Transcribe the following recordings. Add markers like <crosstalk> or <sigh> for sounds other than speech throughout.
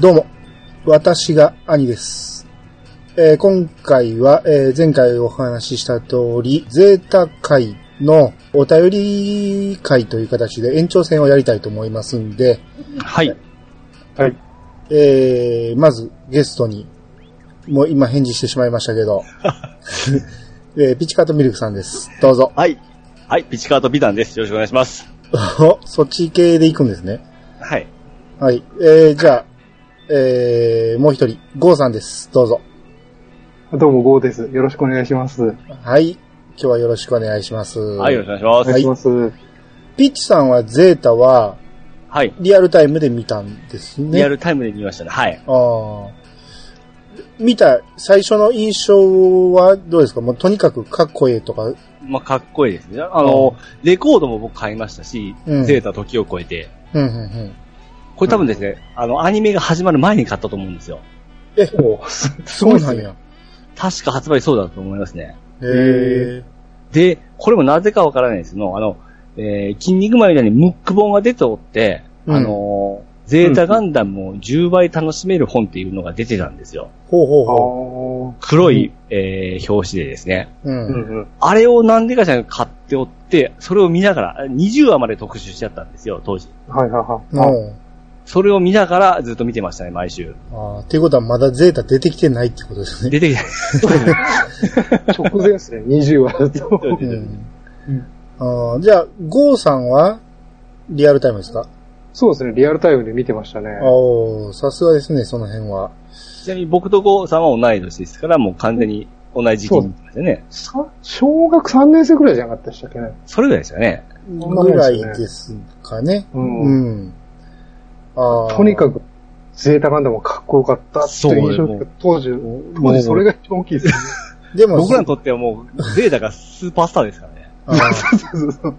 どうも、私が兄です。えー今回は、えー前回お話しした通り、ゼータ会のお便り会という形で延長戦をやりたいと思いますんで、はい。はい。えーまずゲストに、もう今返事してしまいましたけど、<laughs> えーピチカートミルクさんです。どうぞ。はい。はい、ピチカートビタンです。よろしくお願いします。おそっち系で行くんですね。はい。はい。えー、じゃあ、えー、もう一人、ゴーさんです。どうぞ。どうも、ゴーです。よろしくお願いします。おはい。今日はよろしくお願いします。はい、よろしくお願いします。願いします。ピッチさんはゼータははい。リアルタイムで見たんですね。リアルタイムで見ましたね。はい。ああ。見た最初の印象はどうですか？もうとにかくかっこいいとか。まあ、かっこいいですね。あの、レコードも僕買いましたし、うんゼータ時を超えて。うんうんうん。これ多分ですね、あの、アニメが始まる前に買ったと思うんですよ。え、おすそうなんや。確か発売そうだと思いますね。へえ。で、これもなぜかわからないですけど、あの、えー、筋肉マンみたいにムック本が出ておって、うんあのー、ゼータガンダムを10倍楽しめる本っていうのが出てたんですよ。ほうほうあほ黒い、えー、表紙でですね。う。う。うんんうん。あれをなんでかしら買っておって、それを見ながら、20話まで特集しちゃったんですよ、当時。はいはいはい。それを見ながらずっと見てましたね、毎週。ああ。っていうことはまだゼータ出てきてないってことですね。出てきて、直前ですね、20話だと。うん。ああじゃあ、ゴーさんはリアルタイムですか？そうですね、リアルタイムで見てましたね。おーさすがですね、その辺は。ちなみに僕とゴーさんは同い年ですから、もう完全に同じ時期に見てましたね。さ小学3年生くらいじゃなかったでしたっけね。それぐらいですよね。ぐらいですねですかね。うんうん。とにかく、ゼータガンダムもかっこよかったっていう印象ですけど、当時、当時それが一番大きいですね。でも、僕らにとってはもう、ゼータがスーパースターですからね。<laughs> そうそう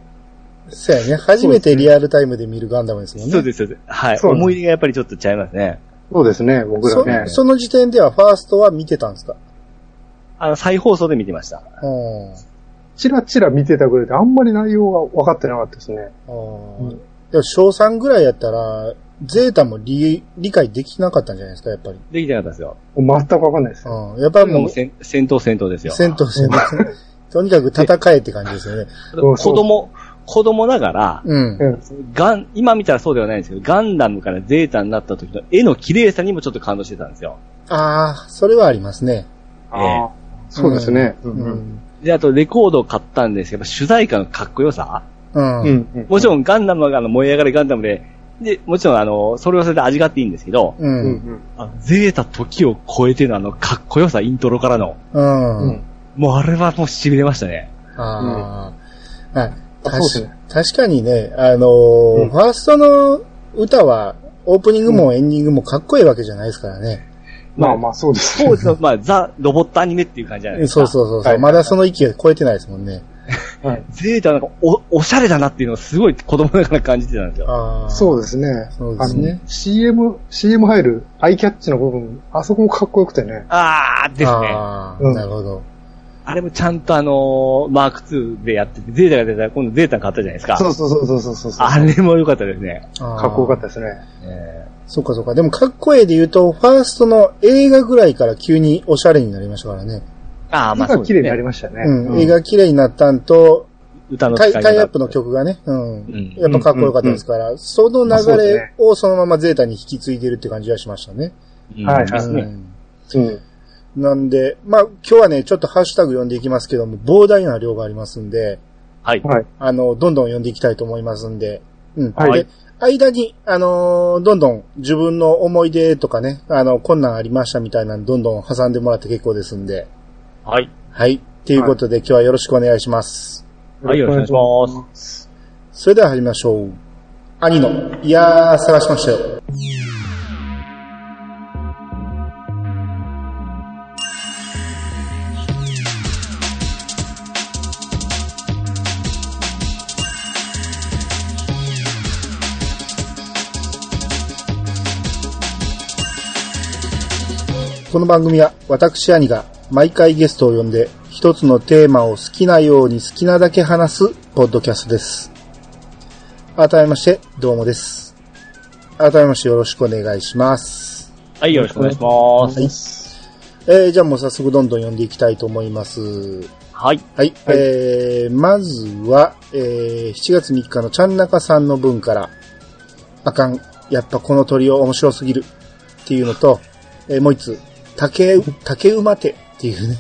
そうやね。初めてリアルタイムで見るガンダムですもんね。そうです、そうです。はい。そうです思い出がやっぱりちょっとちゃいますね。そうですね、僕らねそ。その時点ではファーストは見てたんですか？あの、再放送で見てました。うん。チラチラ見てたぐらいで、あんまり内容が分かってなかったですね。ああ。でも、小3ぐらいやったら、ゼータも理理解できなかったんじゃないですか、やっぱり。できてなかったですよ。全く分かんないです。うん。やっぱりもう、もう戦戦闘戦闘ですよ。戦闘戦 <laughs> とにかく戦えって感じですよね。そうそう子供、子供ながら、うん。うんガン、今見たらそうではないんですけど、ガンダムからゼータになった時の絵の綺麗さにもちょっと感動してたんですよ。ああ、それはありますね。ああそうですね。ううんん。で、あとレコードを買ったんですけど、やっぱ主題歌のかっこよさうん。うんうんもちろんガンダムはあの燃え上がるガンダムで、で、もちろんあの、それはそれで味があっていいんですけど、う。うんんあのゼータ時を超えてのあのかっこよさ、イントロからの。うん。うん。うんもうあれはもう痺れましたね。ああ。あ、あ確そうですね確かにね、あのーうんファーストの歌は、オープニングもエンディングもかっこいいわけじゃないですからね。まあまあそうです。当時の、まあ、ザ・ロボットアニメっていう感じじゃないですか。そうそうそうそう、はいまだその域を超えてないですもんね。はい。ゼータなんかお、おしゃれだなっていうのをすごい子供ながら感じてたんですよ。ああ。そうですね。そうですねあの CM、CM 入るアイキャッチの部分、あそこもかっこよくてね。あーですね。ああ、うんなるほど。あれもちゃんとあのーマーク2でやってて、ゼータが出たら今度ゼータ買ったじゃないですか。そうそうそうそうそうそう。あれも良かったですね。かかっこよかったですね。えそうかそうか。でもかっこええで言うと、ファーストの映画ぐらいから急におしゃれになりましたからね。ーああ、まあ絵が綺麗になりまましたね。うん。映画綺麗になったんと、歌のタイ使い方タイアップの曲がね、うん。んやっぱかっこよかったですから、その流れをそのままゼータに引き継いでるって感じはしましたね。うんはいですね。うんうん。なんで、まあ今日はね、ちょっとハッシュタグ読んでいきますけども、膨大な量がありますんで、はい。はい。あの、どんどん読んでいきたいと思いますんで、うん。はいで、間に、あのーどんどん自分の思い出とかね、あの、困難ありましたみたいなのどんどん挟んでもらって結構ですんで、はい。はい。ということで、今日はよろしくお願いします。はいよろしくお願いします。それでは始めましょう。兄の、いやー、探しましたよ。この番組は私兄が毎回ゲストを呼んで一つのテーマを好きなように好きなだけ話すポッドキャストです。改めまして、どうもです。改めましてよろしくお願いします。はい、よろしくお願いします。はい。えー、じゃあもう早速どんどん読んでいきたいと思います。はい。はい。えー、まずは、えー、7月3日のちゃんなかさんの分から、あかん、やっぱこの鳥を面白すぎるっていうのと、えー、もう一つ、竹、竹馬手っていうね。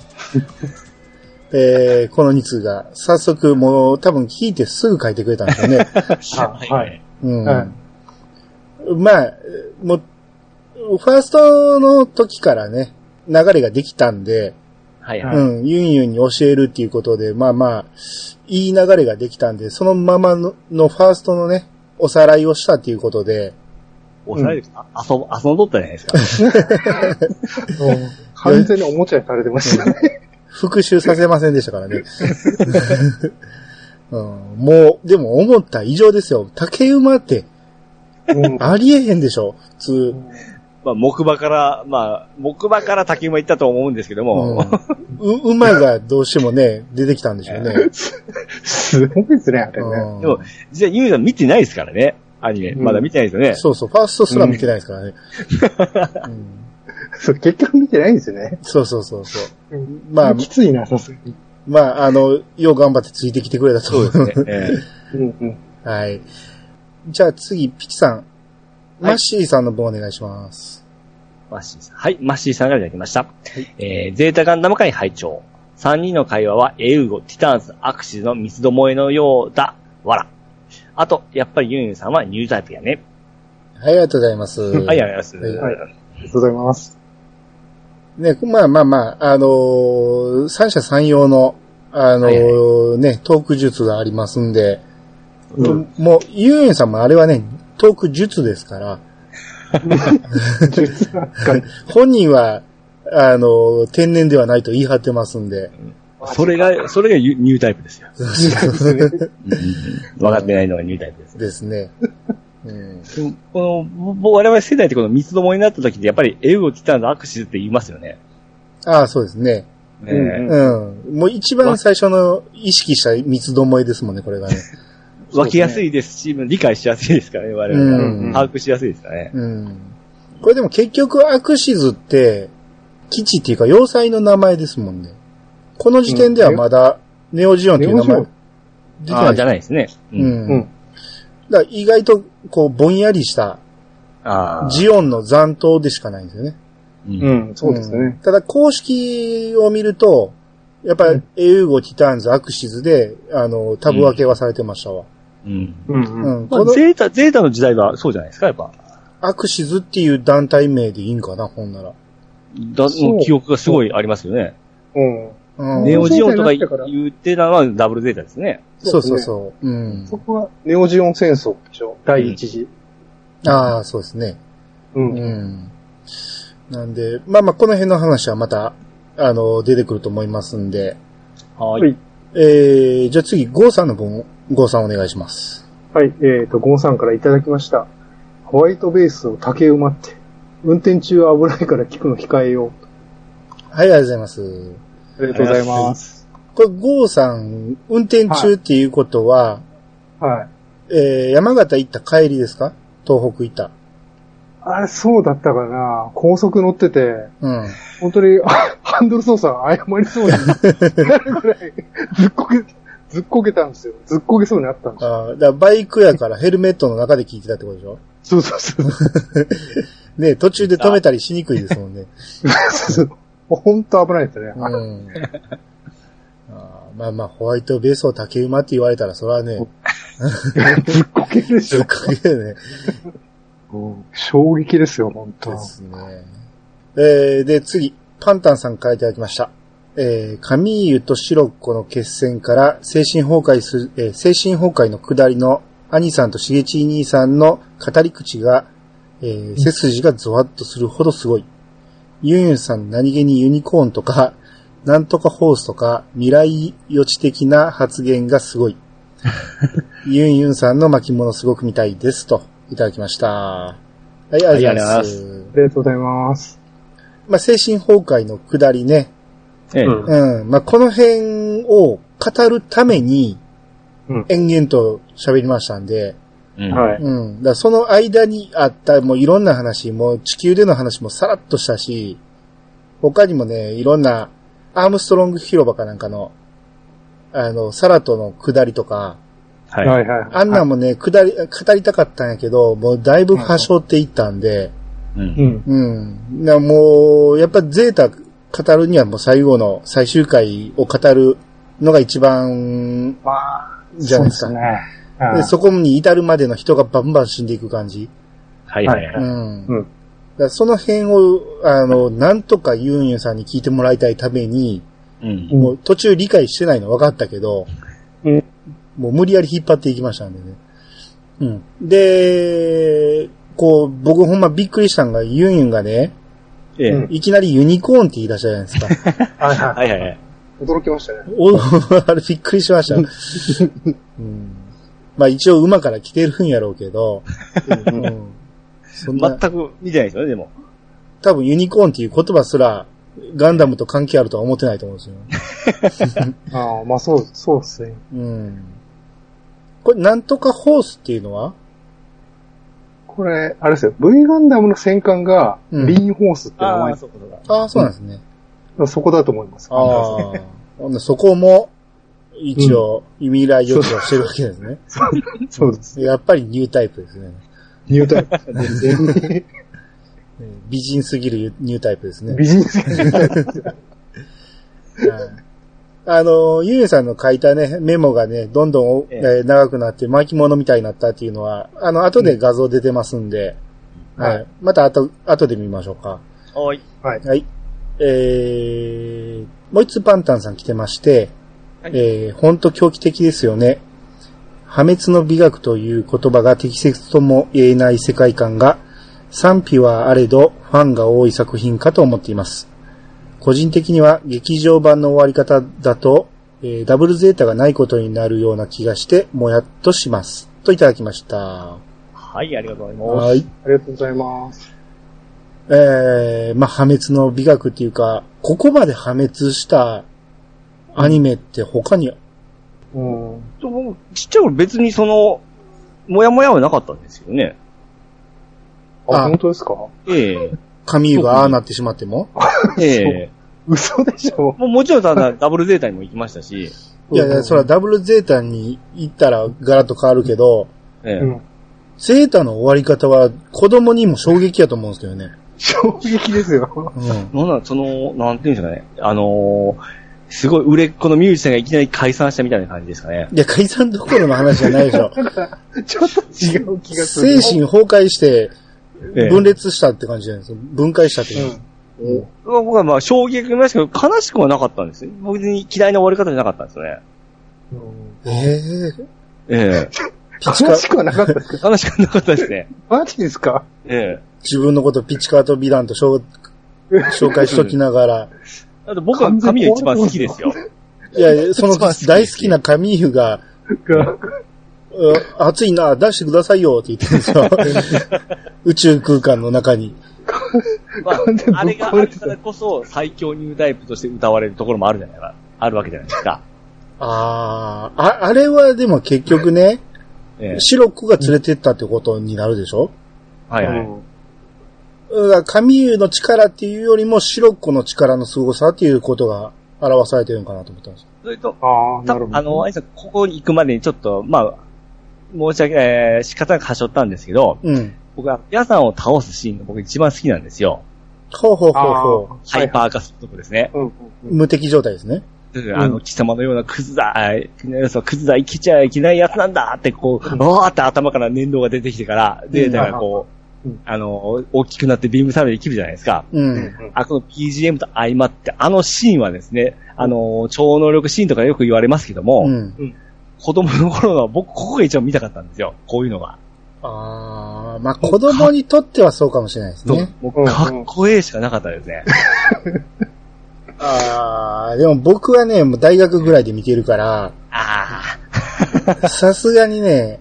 <laughs> えー、この2通が、早速もう多分聞いてすぐ書いてくれたんですよね。<laughs> はいはい。うん。はいまあ、もう、ファーストの時からね、流れができたんで、はいはい。うん、ユンユンに教えるっていうことで、まあまあ、いい流れができたんで、そのままののファーストのね、おさらいをしたっていうことで、おさらいですか遊ぶ、遊んどったじゃないですか？<laughs> もう完全におもちゃにされてましたね。復習させませんでしたからね。<laughs> うん、もう、でも思った以上ですよ。竹馬ってうんありえへんでしょ普通。まあ、木馬から、まあ、木馬から竹馬行ったと思うんですけども、うん、う馬がどうしてもね、出てきたんでしょうね。<laughs> すごいですね、あれね。うんでも、実はユミさん見てないですからね。アニメ。うんまだ見てないですよね。そうそう、ファーストすら見てないですからね。うんそう結局見てないんですよね。そうそうそうそう。うんまあきついな、さすがに。まあ、あの、よう頑張ってついてきてくれたと思そうですね。<laughs> はい。じゃあ次、ピチさん。マッシーさんの分お願いします。マッシーさん。はい、マッシーさんからいただきました。えー、ゼータガンダム会拝聴三人の会話はエウゴ、ティターンズ、アクシズの三つどもえのようだ。わら。あと、やっぱりユンユンさんはニュータイプやね。はい、ありがとうございます。<laughs> はい、ありがとうございます。はいはいありがとうございます。ね、まあまあまあ、あのー三者三様の、あのーね、トーク術がありますんで、うんもう、ユンユンさんもあれはね、トーク術ですから、<laughs> 本人は、あのー天然ではないと言い張ってますんで、それが、それがユニュータイプですよ。分かってないのがニュータイプです。ですね。うん、この、ぼ我々世代ってこの三つどもえになった時ってやっぱりエウゴ、ティターンズ、アクシズって言いますよね。ああ、そうですね。ねうんうん。もう一番最初の意識した三つどもえですもんね、これがね。<laughs> 分けやすいですし、理解しやすいですからね、我々うんが。把握しやすいですからね。うん。これでも結局アクシズって、基地っていうか要塞の名前ですもんね。この時点ではまだ、ネオジオンっていう名前出てああ、じゃない。ないですね。う。うんん。うん。だから意外と、こう、ぼんやりした。ジオンの残党でしかないんですよね。う。うんん、そうですんね。ただ、公式を見ると、やっぱり、エウゴ、ティターンズ、アクシズで、あの、タブ分けはされてましたわ。うん。うんううん。ん。まあ、この、ゼータ、ゼータの時代はそうじゃないですか、やっぱ。アクシズっていう団体名でいいんかな、ほんなら。だそうもう記憶がすごいありますよね。うん。うんネオジオンとか言ってたのはダブルゼータですね。そうそうそう。うん。そこは、ネオジオン戦争でしょ？第一次。ああ、そうですね。う。うんん。なんで、まあまあ、この辺の話はまた、あの、出てくると思いますんで、ははいい。えー、じゃあ次、ゴーさんの分、ゴーさんお願いします。はい、えっ、と、ゴンさんからいただきました。ホワイトベースを竹馬って。運転中は危ないから聞くの控えよう。はい、ありがとうございます。ありがとうございます。これ、ゴーさん、運転中っていうことは、はい。えー、山形行った帰りですか？東北行った。あれ、そうだったかな高速乗ってて、うん。本当に、あハンドル操作誤りそうになるぐらい、<laughs> ずっこけ、ずっこけたんですよ。ずっこけそうになったんですよ。あーだからバイクやからヘルメットの中で聞いてたってことでしょ？そうそうそう。<laughs> ね、途中で止めたりしにくいですもんね。<laughs> 本当危ないですね。うん。<laughs> あーまあまあ、ホワイトベースを竹馬って言われたら、それはね、<laughs> ずっこけるでしょ。かけね。うん衝撃ですよ、本当ですね。えー、で、次、パンタンさんからいただきました。えー、カミーユとシロッコの決戦から精神崩壊する、えー精神崩壊の下りの兄さんとしげちい兄さんの語り口が、えー、背筋がゾワッとするほどすごい。ユンユンさん何気にユニコーンとか、<laughs> なんとかホースとか、未来予知的な発言がすごい。<laughs> ユンユンさんの巻物すごく見たいです。と、いただきました。はい、ありがとうございま。すありがとうございます。まあ、精神崩壊の下りね。ええ。うんうん。まあ、この辺を語るために、うん延々と喋りましたんで、うん。はい。うん。だその間にあったもういろんな話、もう地球での話もさらっとしたし、他にもね、いろんな、アームストロング広場かなんかの、あの、サラトの下りとか、はい。はいはい。あんなんもね、下り、語りたかったんやけど、もうだいぶ端折っていったんで、う。うんん。うん。なもう、やっぱゼータ語るにはもう最後の最終回を語るのが一番まあ、じゃないですか。そうですね。うんでそこに至るまでの人がバンバン死んでいく感じ。はいはいはい。うん。うんだその辺を、あの、なんとかユンユンさんに聞いてもらいたいために、うん。うんもう途中理解してないの分かったけど、うんもう無理やり引っ張っていきましたんでね。うん。で、こう、僕ほんまびっくりしたんが、ユンユンがね、ええ。うんいきなりユニコーンって言い出したじゃないですか。<laughs> はいははいはいはい。い。驚きましたね。お <laughs> あれびっくりしました。<laughs> うん、まあ一応馬から来てるんやろうけど、うん、そんな、全く見てないですよね、でも。多分ユニコーンっていう言葉すらガンダムと関係あるとは思ってないと思うんですよ。<laughs> ああ、まあそう、そうですね。うん。これなんとかホースっていうのは？これ、あれですよ。V ガンダムの戦艦が、うんリーンホースって名前。ああ、そうなんですね。そこだと思います。ああ。そこも、一応、未来予知をしてるわけですね。そうです。やっぱりニュータイプですね。ニュータイプ。全然えー美人すぎるニュータイプですね。美人すぎる。はいあの、ゆうゆさんの書いたね、メモがね、どんどん、ええー長くなって巻物みたいになったっていうのは、あの、後で画像出てますんで、うんはい。また後、後で見ましょうか。はい。はい。はい。えー、もう一つパンタンさん来てまして、はいえー、ほんと狂気的ですよね。破滅の美学という言葉が適切とも言えない世界観が、賛否はあれどファンが多い作品かと思っています。個人的には劇場版の終わり方だと、えーダブルゼータがないことになるような気がして、もやっとします。といただきました。はい、ありがとうございます。はい。ありがとうございます。えー、まあ、破滅の美学っていうか、ここまで破滅したアニメって他に、うん。ちっちゃい頃別にその、もやもやはなかったんですよね。あ、あ本当ですか？ええーユがああなってしまっても？ええ <laughs> 嘘でしょもうもちろんただダブルゼータにも行きましたし、いやいや、それはダブルゼータに行ったらガラッと変わるけど、ええうん。ゼータの終わり方は子供にも衝撃やと思うんですけどね。衝撃ですよ。うん。なんなん、その、なんていうんですかね。あのーすごい売れっ子のミュージシャンがいきなり解散したみたいな感じですかね。いや、解散どころの話じゃないでしょ。<laughs> ちょっと違う気がする。精神崩壊してええ分裂したって感じじゃないですか。分解したって感じ。うん。僕はまあ衝撃を見ましたけど、悲しくはなかったんですよ。僕に嫌いな終わり方じゃなかったんですよね。うんえええピチカ悲、しくはなかったです悲しくはなかったですね。マジですか？ええ自分のことピチカート美談と紹紹介しときながら、あと僕は髪が一番好きですよ。いやいや、<laughs> その大好きなカミーユが、<laughs> 暑いな、出してくださいよって言ってるんですよ。<laughs> 宇宙空間の中に。まあ、あれがあるからこそ最強ニュータイプとして歌われるところもあるじゃないか。あるわけじゃないですか。ああ、あ、あれはでも結局ね、ええシロックが連れてったってことになるでしょ？はいはい。うんだからカミーユの力っていうよりもシロックの力の凄さっていうことが表されてるのかなと思ったんですよ。それと、ああ、たなるほど。あの、あいつはここに行くまでにちょっと、まあ、申し訳、えー仕方なくはしょったんですけど、うん。僕は皆さんを倒すシーンが僕一番好きなんですよ。ほうほうほうほう。ハイパー化するとこですね。うんうん無敵状態ですね。あの、貴様のようなクズだ、そうクズだ、生きちゃいけないやつなんだって、こう、わーって頭から念動が出てきてから、で、うんだからこう、うんあの、大きくなってビームサーベルできるじゃないですか。う。うんんあ、この BGM と相まって、あのシーンはですね、あの、超能力シーンとかよく言われますけども、うん。子供の頃の僕、ここが一番見たかったんですよ。こういうのが。ああ、まあ子供にとってはそうかもしれないですね。もうかっこええしかなかったですね。<laughs> ああ、でも僕はね、もう大学ぐらいで見てるから、あさすがにね、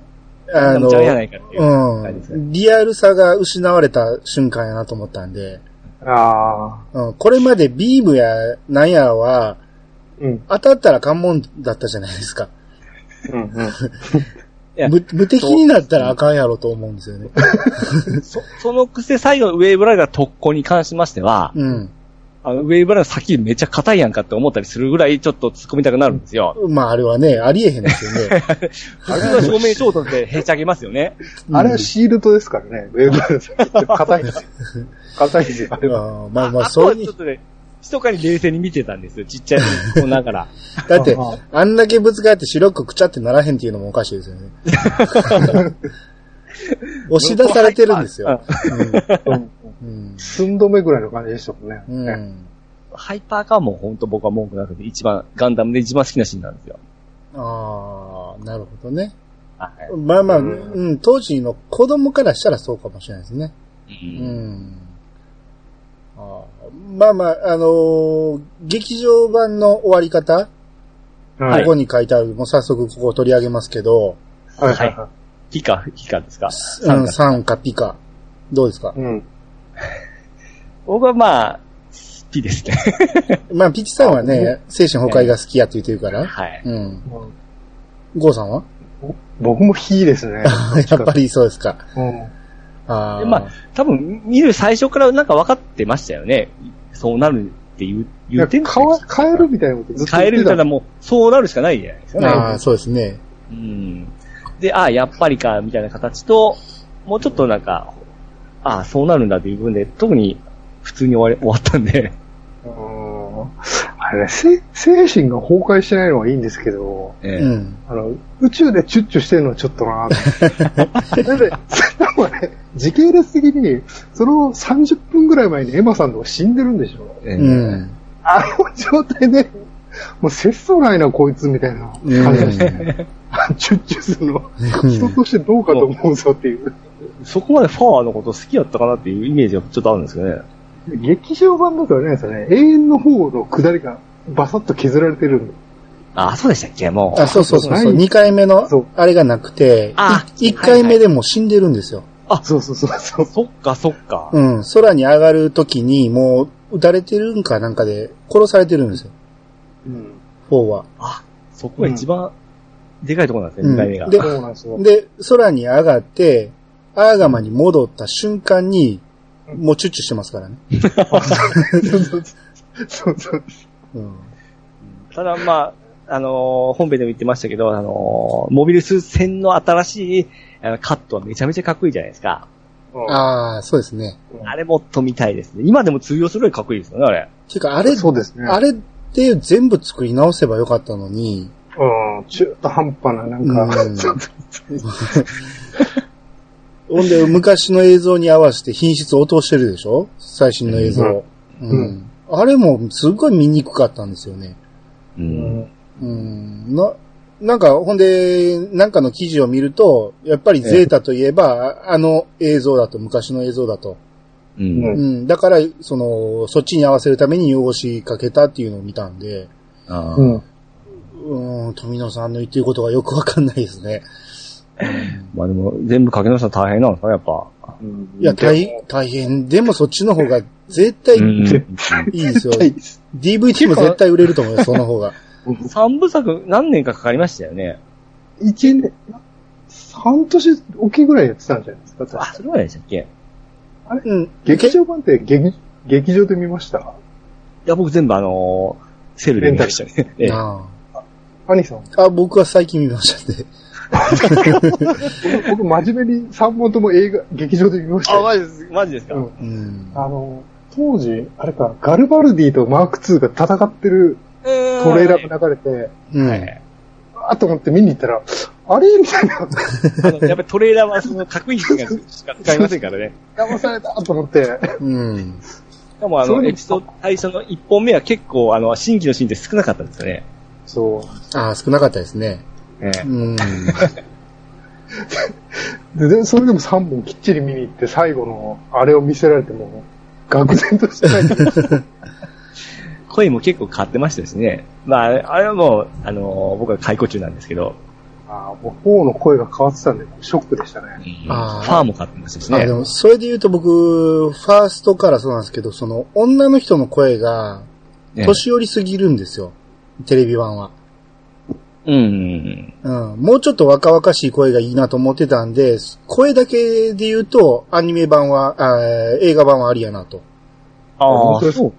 あ、あのうん、リアルさが失われた瞬間やなと思ったんで、ああ、うん、これまでビームやなんやは、うん、当たったら関門だったじゃないですか。うん、うん。や <laughs> 無無敵になったらあかんやろと思うんですよね。そ、<laughs> <laughs> そのくせ最後のウェーブライダー特攻に関しましては、うん。あの、ウェーブライダー先めっちゃ硬いやんかって思ったりするぐらいちょっと突っ込みたくなるんですよ。まああれはね、ありえへんですよね。普通の正面衝突でへちゃげますよね。あれはシールドですからね。ウェーブライダー硬いんですよ。硬いですよ。あれは。まあまあ、とそうにはちょっ、とね、密かに冷静に見てたんですよ。ちっちゃい <laughs> 子ながら。だってああ、あんだけぶつかって白くくちゃってならへんっていうのもおかしいですよね。<laughs> 押し出されてるんですよ。うんうん。寸止めぐらいの感じでしたもんね。うん。ハイパーカーも本当僕は文句なくて一番、ガンダムで一番好きなシーンなんですよ。ああ、なるほどね。はい。まあまあ、ううんん、当時の子供からしたらそうかもしれないですね。う。うん。ん。あーまあまあ、あのー劇場版の終わり方、はい。ここに書いてある、もう早速ここ取り上げますけど、はい。はい。はピカ、ピカですかうん、か3かピか。どうですかい。うん。<laughs> 僕はまあ、ピですね。<laughs> まあ、ピチさんはね、精神崩壊が好きやって言ってるから。はい。うん。ゴーさんは？僕も火ですね。<laughs> やっぱりそうですか。うん。あまあ、多分、見る最初からなんか分かってましたよね。そうなるって言う、言ってんかわ変えるみたいなことずっと変えるみたいなももう、そうなるしかないじゃないですかね。あー、そうですね。うん。で、ああ、やっぱりか、みたいな形と、もうちょっとなんか、ああ、そうなるんだっていう部分で、特に普通に終わり終わったんで、あれね、せ精神が崩壊してないのはいいんですけど、ええうん。あの、宇宙でチュッチュしてるのはちょっとなぁ。だって、多分ね、時系列的に、その30分ぐらい前にエマさんとか死んでるんでしょ？ええうん。あの状態で、もう節操ないな、こいつ、みたいな感じでしたね。チュッチュするの、<laughs> 人としてどうかと思うぞっていう。そこまでファーのこと好きやったかなっていうイメージがちょっとあるんですけどね。劇場版だとあれなんですよね、永遠の方の下りがバサッと削られてるんで。ああ、そうでしたっけ？もう。あ、そうそうそうそう。ない2回目のあれがなくて、あ1回目でもう死んでるんですよ。そうそうそうそう。そっか、そっか。うん。空に上がるときに、もう、撃たれてるんかなんかで、殺されてるんですよ。うん。4は。あ、そこが一番、でかいところなんですね、うん2回目が。で。で、空に上がって、アーガマに戻った瞬間に、もうチュッチュしてますからね。そうそうそうそう。うん。ただまあ、あのー本編でも言ってましたけど、あのーモビルスーツ戦の新しいあのカットはめちゃめちゃかっこいいじゃないですか。ああ、そうですね。あれもっと見たいですね。今でも通用するぐらいかっこいいですよね、あれ。ていうか、あれ、そうですね。あれで全部作り直せばよかったのに、うん、中途半端な、なんか、うん <laughs> <laughs> ほんで、昔の映像に合わせて品質落としてるでしょ？最新の映像。うん。うんあれもすごい見にくかったんですよね。う。うんんうん。な、なんか、ほんで、なんかの記事を見ると、やっぱりゼータといえば、あの映像だと、昔の映像だと。う。うんうん。だから、その、そっちに合わせるために汚しかけたっていうのを見たんで、あーうん。うん、富野さんの言ってることがよくわかんないですね。まあでも、全部書き直したら大変なんですかね、やっぱ。いや、大、大変。でもそっちの方が絶対いうん。いですよ。DVD も絶対売れると思うよ、その方が。三部作何年かかかりましたよね。一年、半年おきぐらいやってたんじゃないですか。あ、それまででしたっけいうん。劇場版って劇、劇場で見ました？や、僕全部あのーセルで見ましたね。ええあ兄さん。ああ、僕は最近見ましたね。<laughs> 僕、僕真面目に3本とも映画、劇場で見ましたあ、よ。マジです、マジですか、うん。うん。あの、当時、あれか、ガルバルディとマーク2が戦ってるトレーラーが流れて、うん。はい。あと思って見に行ったら、あれ？みたいな、あのやっぱりトレーラーはその確認がしか使いませんからね。騙されたと思って、うん。しかもあの、エピソード、最初の1本目は結構あの、新規のシーンって少なかったんですよね。そう。ああ、少なかったですね。ええうん。で、でそれでも3本きっちり見に行って、最後のあれを見せられても、愕然としてない。<laughs> 声も結構変わってましたしね。まあ、あれはもう、あの僕は解雇中なんですけど、ああ、もう4の声が変わってたんで、ショックでしたね。あーファーも変わってましたしあ、ねで。も、それで言うと僕、ファーストからそうなんですけど、その、女の人の声が、ええ年寄りすぎるんですよ。テレビ版は。うん。うん。もうちょっと若々しい声がいいなと思ってたんで、声だけで言うと、アニメ版は、あー映画版はありやなと。ああ、そう。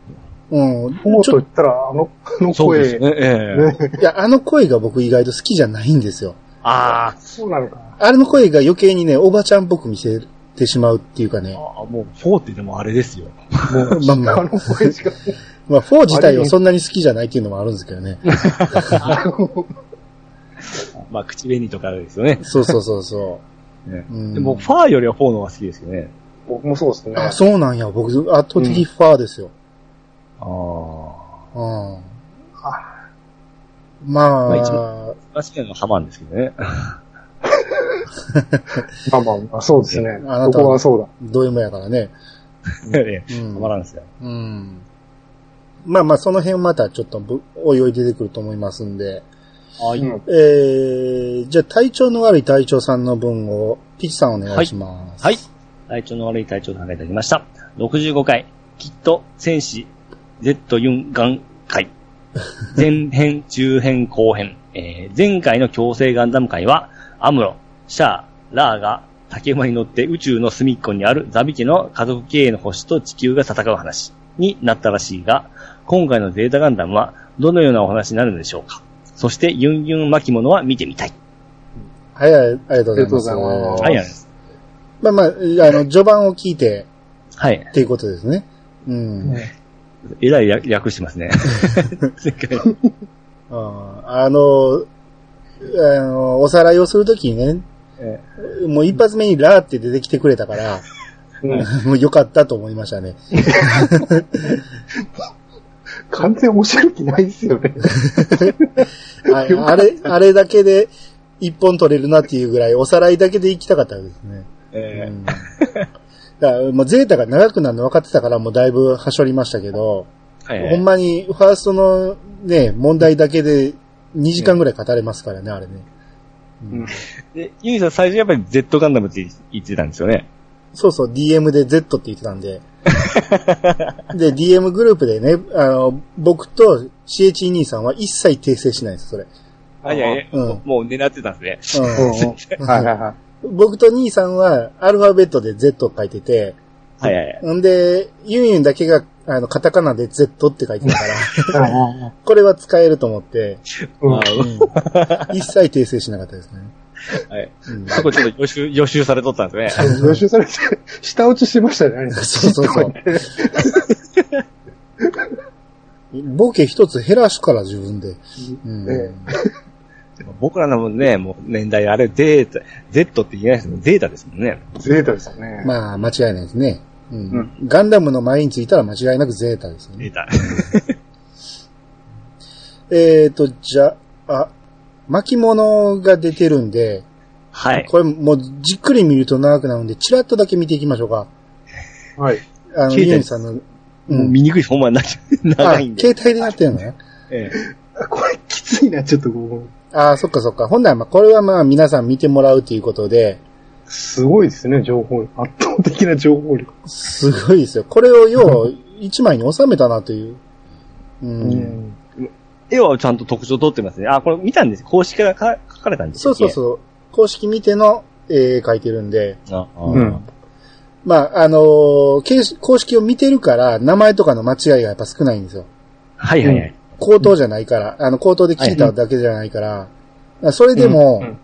うん。フォーちょと言ったら、あの、あの声。そうですね。ええねいや、あの声が僕意外と好きじゃないんですよ。あそうなのか。あれの声が余計にね、おばちゃんっぽく見せてしまうっていうかあね。あ、もう、フォーってでもあれですよ。もう、<laughs> まあまああの声しか。<laughs> まあ、4自体をそんなに好きじゃないっていうのもあるんですけどね。<laughs> まあ、口紅とかですよね。そうそうそうそ <laughs> ねう。うん、でも、ファーよりはフォーの方が好きですけどね。僕もそうですね。あ、そうなんや。僕、圧倒的ファーですよ。ああ。うん。まあ、まあ一確かにハマんですけどね。まあまあまあ、そうですね。あなたはそうだ。ド M やからね。<laughs> ねうんハマらんですよ。うん。まあまあ、その辺またちょっとぶおいおい出てくると思いますんで。ああ、いえー、じゃあ体調の悪い隊長さんの分を、ピチさんお願いします。はい。体調の悪い体調と考えていただきました。65回、きっと戦士 Z ユンガン回。<laughs> 前編、中編、後編。えー前回の強制ガンダム回は、アムロ、シャー、ラーが竹馬に乗って宇宙の隅っこにあるザビ家の家族経営の星と地球が戦う話になったらしいが、今回のゼータガンダムはどのようなお話になるのでしょうか？そしてユンユン巻物は見てみたい。はい、ありがとうございます。ありがとうございますます。まあまあ、あの、序盤を聞いてはい。っていうことですね。うん。えらい略略してますね。あ <laughs> あの、あの、おさらいをするときにね、えもう一発目にラーって出てきてくれたから、うん <laughs> もう良かったと思いましたね。<laughs> 完全面白気ないですよね。あ <laughs> あれ、あれだけで一本取れるなっていうぐらい、おさらいだけで行きたかったですね。えうんだから、まあ、ゼータが長くなるの分かってたからもうだいぶはしょりましたけど、はいはいほんまにファーストのね、問題だけで2時間ぐらい語れますからね、あれね。うんで、ユニさん最初やっぱり Z ガンダムって言ってたんですよね。そうそう、DM で Z って言ってたんで。<laughs> で、DM グループでね、あの、僕と CH 兄さんは一切訂正しないです、それ。あ、いやいや、うんもうもう狙ってたんですね。ううん <laughs> はいはいはい。ん、僕と兄さんはアルファベットで Z を書いてて、はいはいはい。んで、ユンユンだけが、あの、カタカナで Z って書いてたから、あ <laughs> これは使えると思って、うん一切訂正しなかったですね。<laughs> はい。うんそこちょっと予習、<laughs> 予習されとったんですね。予習されて、<laughs> 下打ちしてましたね、何そうそうそう。ボケ一つ減らすから自分で。僕らのね、もう年代あれ、ゼータ、Z って言えないですけど、ゼータですもんね。ゼータですよね。まあ、間違いないですね。うんガンダムの前についたら間違いなくゼータですよね。ゼータ。えーと、じゃあ、巻物が出てるんで、はい。これもうじっくり見ると長くなるんで、チラッとだけ見ていきましょうか。はい。あの、携帯ユンさんの、うもうん見にくい、ほんまになっちゃう長あ、いんで。携帯でやってるの？ね。ええこれきついな、ちょっとこああ、そっかそっか。ほんなら、まあ、これはまあ、皆さん見てもらうということで、う。すごいですね、情報量。圧倒的な情報量。すごいですよ。これをよう、一枚に収めたなという。うん。絵はちゃんと特徴取ってますね。あ、これ見たんです。公式からか書かれたんですそうそうそう。公式見ての絵描いてるんで、う。ああうんまあ、あのー形公式を見てるから、名前とかの間違いがやっぱ少ないんですよ。はいはいはい。口頭じゃないから、あの、口頭で聞いただけじゃないから、それでも、うん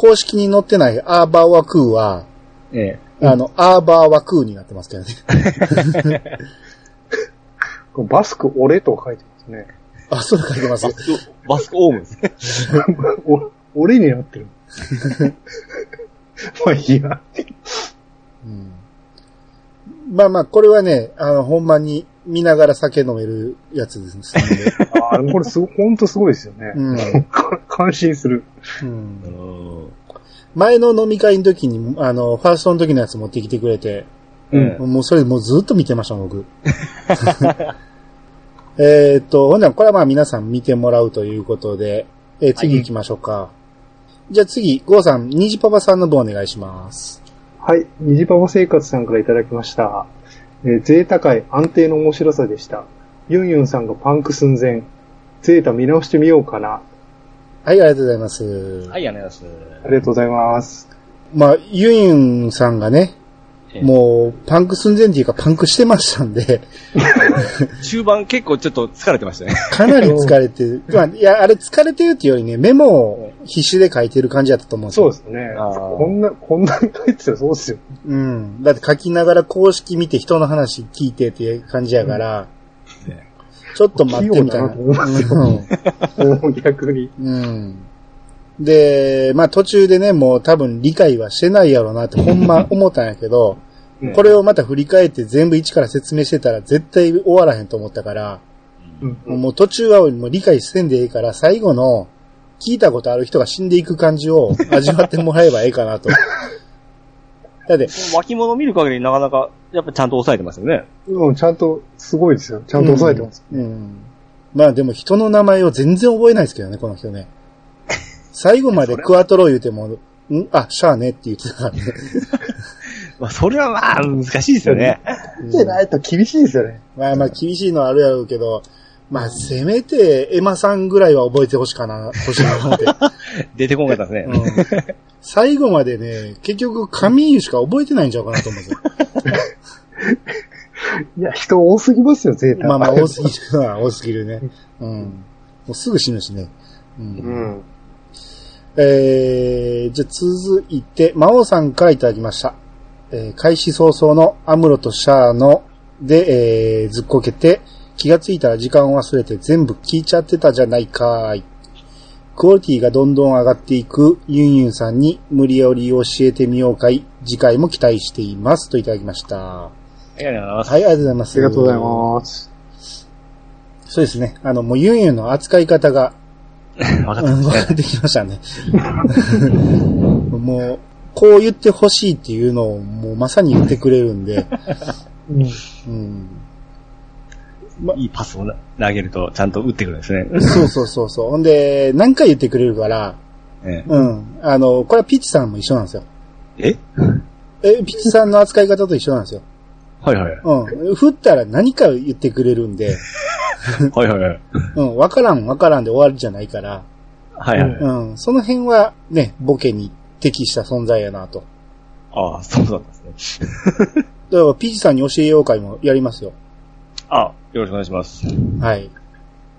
公式に載ってないアーバーワクーは、えあの、アーバーワクーになってますけどね。<laughs> バスク俺と書いてますね。あ、それ書いてますえ。バ。スク、バスクオウムですね。お <laughs> 俺になってる。<laughs> まあいいや。うんまあまあ、これはね、あの、ほんまに見ながら酒飲めるやつですんで。ああ、これすご、ほんとすごいですよね。うん <laughs> か感心する。うんうん前の飲み会の時に、あの、ファーストの時のやつ持ってきてくれて、うんもうそれもうずっと見てました、僕。えーっと、ほんならこれはまあ皆さん見てもらうということで、えー次行きましょうか。じゃあ次、ゴーさん、ニジパパさんの分お願いします。はい。虹パパ生活さんからいただきました。えーゼータ界安定の面白さでした。ユンユンさんがパンク寸前。ゼータ見直してみようかな。はい、ありがとうございます。はい、ありがとうございます。ありがとうございます。まあ、ユンユンさんがね、ええもう、パンク寸前っていうか、パンクしてましたんで、<laughs> 中盤結構ちょっと疲れてましたね。かなり疲れてる。<laughs> まあ、いや、あれ疲れてるっていうよりね、メモを必死で書いてる感じだったと思うんですよ。そうですね。こんな、こんなに書いてたらそうですよ。うん。だって書きながら公式見て人の話聞いてっていう感じやから、ねちょっと待ってみたいな。器用だなと思います <laughs> もう逆に。うん。うんで、まあ途中でね、もう多分理解はしてないやろうなってほんま <laughs> 思ったんやけど、うんこれをまた振り返って全部一から説明してたら絶対終わらへんと思ったから、うんもう途中はもう理解せんでいいから、最後の聞いたことある人が死んでいく感じを味わってもらえばいいかなと。<laughs> だって、脇物見る限りなかなか、やっぱちゃんと抑えてますよね。うん、ちゃんと、すごいですよ。ちゃんと抑えてます。うん。うんまあでも人の名前を全然覚えないですけどね、この人ね。最後までクワトロ言うても、んあ、シャーねって言ってたからね。<laughs> まあ、それはまあ、難しいですよね。見てないと厳しいですよね。まあまあ厳しいのはあるやろうけど、まあせめてエマさんぐらいは覚えてほしいかな、欲しいなと思って。<laughs> 出てこなかったですね。うん最後までね、結局、神湯しか覚えてないんちゃうかなと思うんですよ。<laughs> いや、人多すぎますよ、ゼータ。まあまあ、多すぎるのは多すぎるね。うん。もうすぐ死ぬしね。う。うんん。えー、じゃあ続いて、魔王さんからいただきました。えー開始早々のアムロとシャアので、えーずっこけて、気がついたら時間を忘れて全部聞いちゃってたじゃないかーい。クオリティがどんどん上がっていくユンユンさんに無理やり教えてみようかい。次回も期待しています。といただきました。はありがとうございます。い、ありがとうございます。ありがとうございます。そうですね。あの、もうユンユンの扱い方が、分かってきましたね。もう、こう言ってほしいっていうのを、もうまさに言ってくれるんで、うん。うん。いいパスを投げると、ちゃんと打ってくるんですね。そうそうそうそう。ほんで、何回言ってくれるから、えうん。あの、これはピッチさんも一緒なんですよ。え？え、ピッチさんの扱い方と一緒なんですよ。はいはい。うん。振ったら何か言ってくれるんで、<laughs> はいはいはい。うん。わからんわからんで終わりじゃないから、はいはい。うん。その辺はね、ボケに適した存在やなと。ああ、そうだったんですね。<laughs> だから、ピッチさんに教えよう会もやりますよ。あ、よろしくお願いします。はい。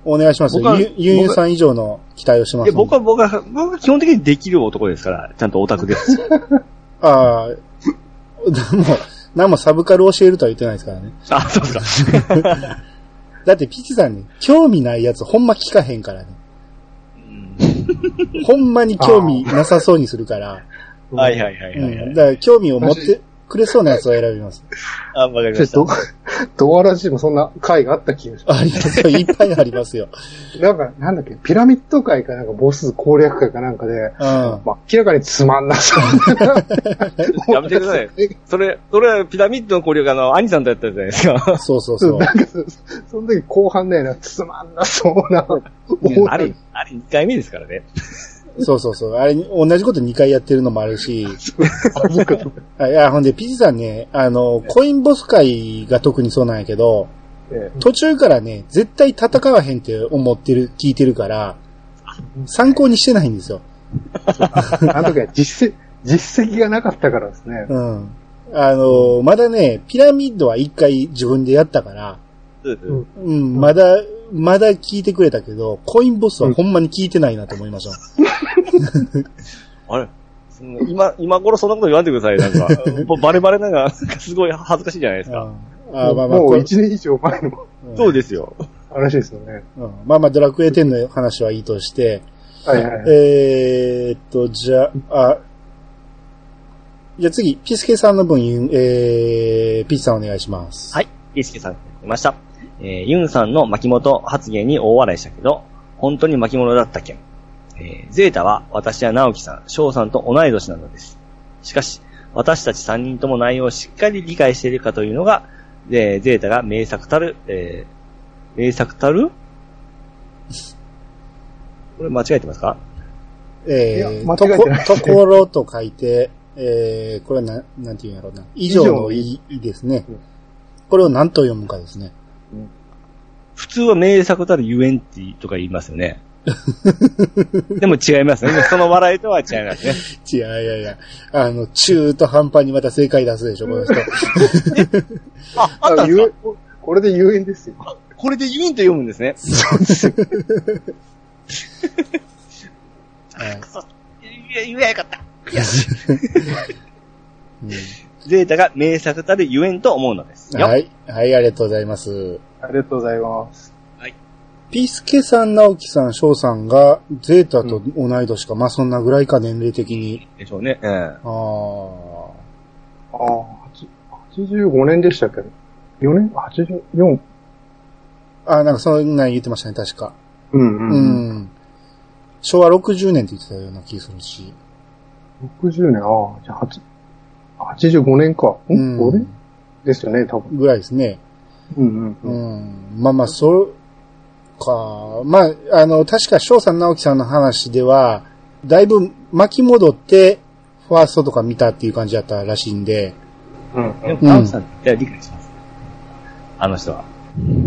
お願いします。ゆ、ゆんゆんさん以上の期待をしてますえ、僕は、僕は、僕は基本的にできる男ですから、ちゃんとオタクです。<laughs> ああ、でも、何もサブカル教えるとは言ってないですからね。あ、そうですか。<laughs> だってピッチさんね、興味ないやつほんま聞かへんからね。うん <laughs> ほんまに興味なさそうにするから。はいはいはいはいはい。うん。だから興味を持ってくれそうなやつを選びます。あ、わかりましたちょっ。と、ドアラジもそんな回があった気がしまありますよ。いっぱいありますよ。す。なんか、なんだっけ、ピラミッド会かなんか、ボス攻略会かなんかで、うん。まあ、明らかにつまんなそう。やめてください。それ、それはピラミッドの交流があの、兄さんとやったじゃないですか。そうそうそう。なんかそ、その時後半ね、つまんなそうな、あれ、あれ2回目ですからね。そうそうそう。あれ、同じこと2回やってるのもあるし。いや、ほんで、ピチさんね、あの、コインボス会が特にそうなんやけど、え途中からね、絶対戦わへんって思ってる、聞いてるから、参考にしてないんですよ。え <laughs> あの時は実績、実績がなかったからですね。うん。あの、まだね、ピラミッドは一回自分でやったから、うんうん、まだ、まだ聞いてくれたけど、コインボスはほんまに聞いてないなと思いました。あれ？今、今頃そんなこと言わんでください。なんか、も <laughs> うバレバレなんか、すごい恥ずかしいじゃないですか。うんあまあまあ、もうこれ1年以上前のうんそうですよ。話ですよね。うんまあまあ、ドラクエ10の話はいいとして、はいはいはい。えーっと、じゃあ、あ、じゃあ次、ピスケさんの分、えー、ピッチさんお願いします。はい。イースケさん、来ました。えー、ユンさんの巻物発言に大笑いしたけど、本当に巻物だったけん。えー、ゼータは私や直樹さん、翔さんと同い年なのです。しかし、私たち3人とも内容をしっかり理解しているかというのが、えーゼータが名作たる、えー、名作たる？これ間違えてますか？えいやー、間とこ違えてない、ところと書いて、えー、これはな、なんていうんやろうな。以上のいいですねうん。これを何と読むかですね。普通は名作たるゆえんってとか言いますよね。<laughs> でも違いますね。その笑いとは違いますね。<laughs> いやいやいや、あの、中途半端にまた正解出すでしょ、この人。<laughs> あ、あったんですか？ゆえこれで有縁ですよ。これでユンと読むんですね。そうですよ。言え、言えばよかった。よし。うんゼータが名作たるゆえんと思うのですよ。はい。はい、ありがとうございます。ありがとうございます。ピースケさん、直樹さん、翔さんが、ゼータと同い年か、まあそんなぐらいか、年齢的に。でしょうね。うん。ああ。ああ、85年でしたけ？ど。4年 ?84? あ、なんかそんなん言ってましたね、確か。うんううん。ん。昭和60年って言ってたような気がするし。60年、ああ、じゃあ8 85年か。ん、うん ?5 年？ですよね、多分。ぐらいですね。うんううんん。まあまあ、そうか。まあ、あの、確か翔さん、直樹さんの話では、だいぶ巻き戻って、ファーストとか見たっていう感じだったらしいんで。うん。でも、パンさんって理解します。あの人は。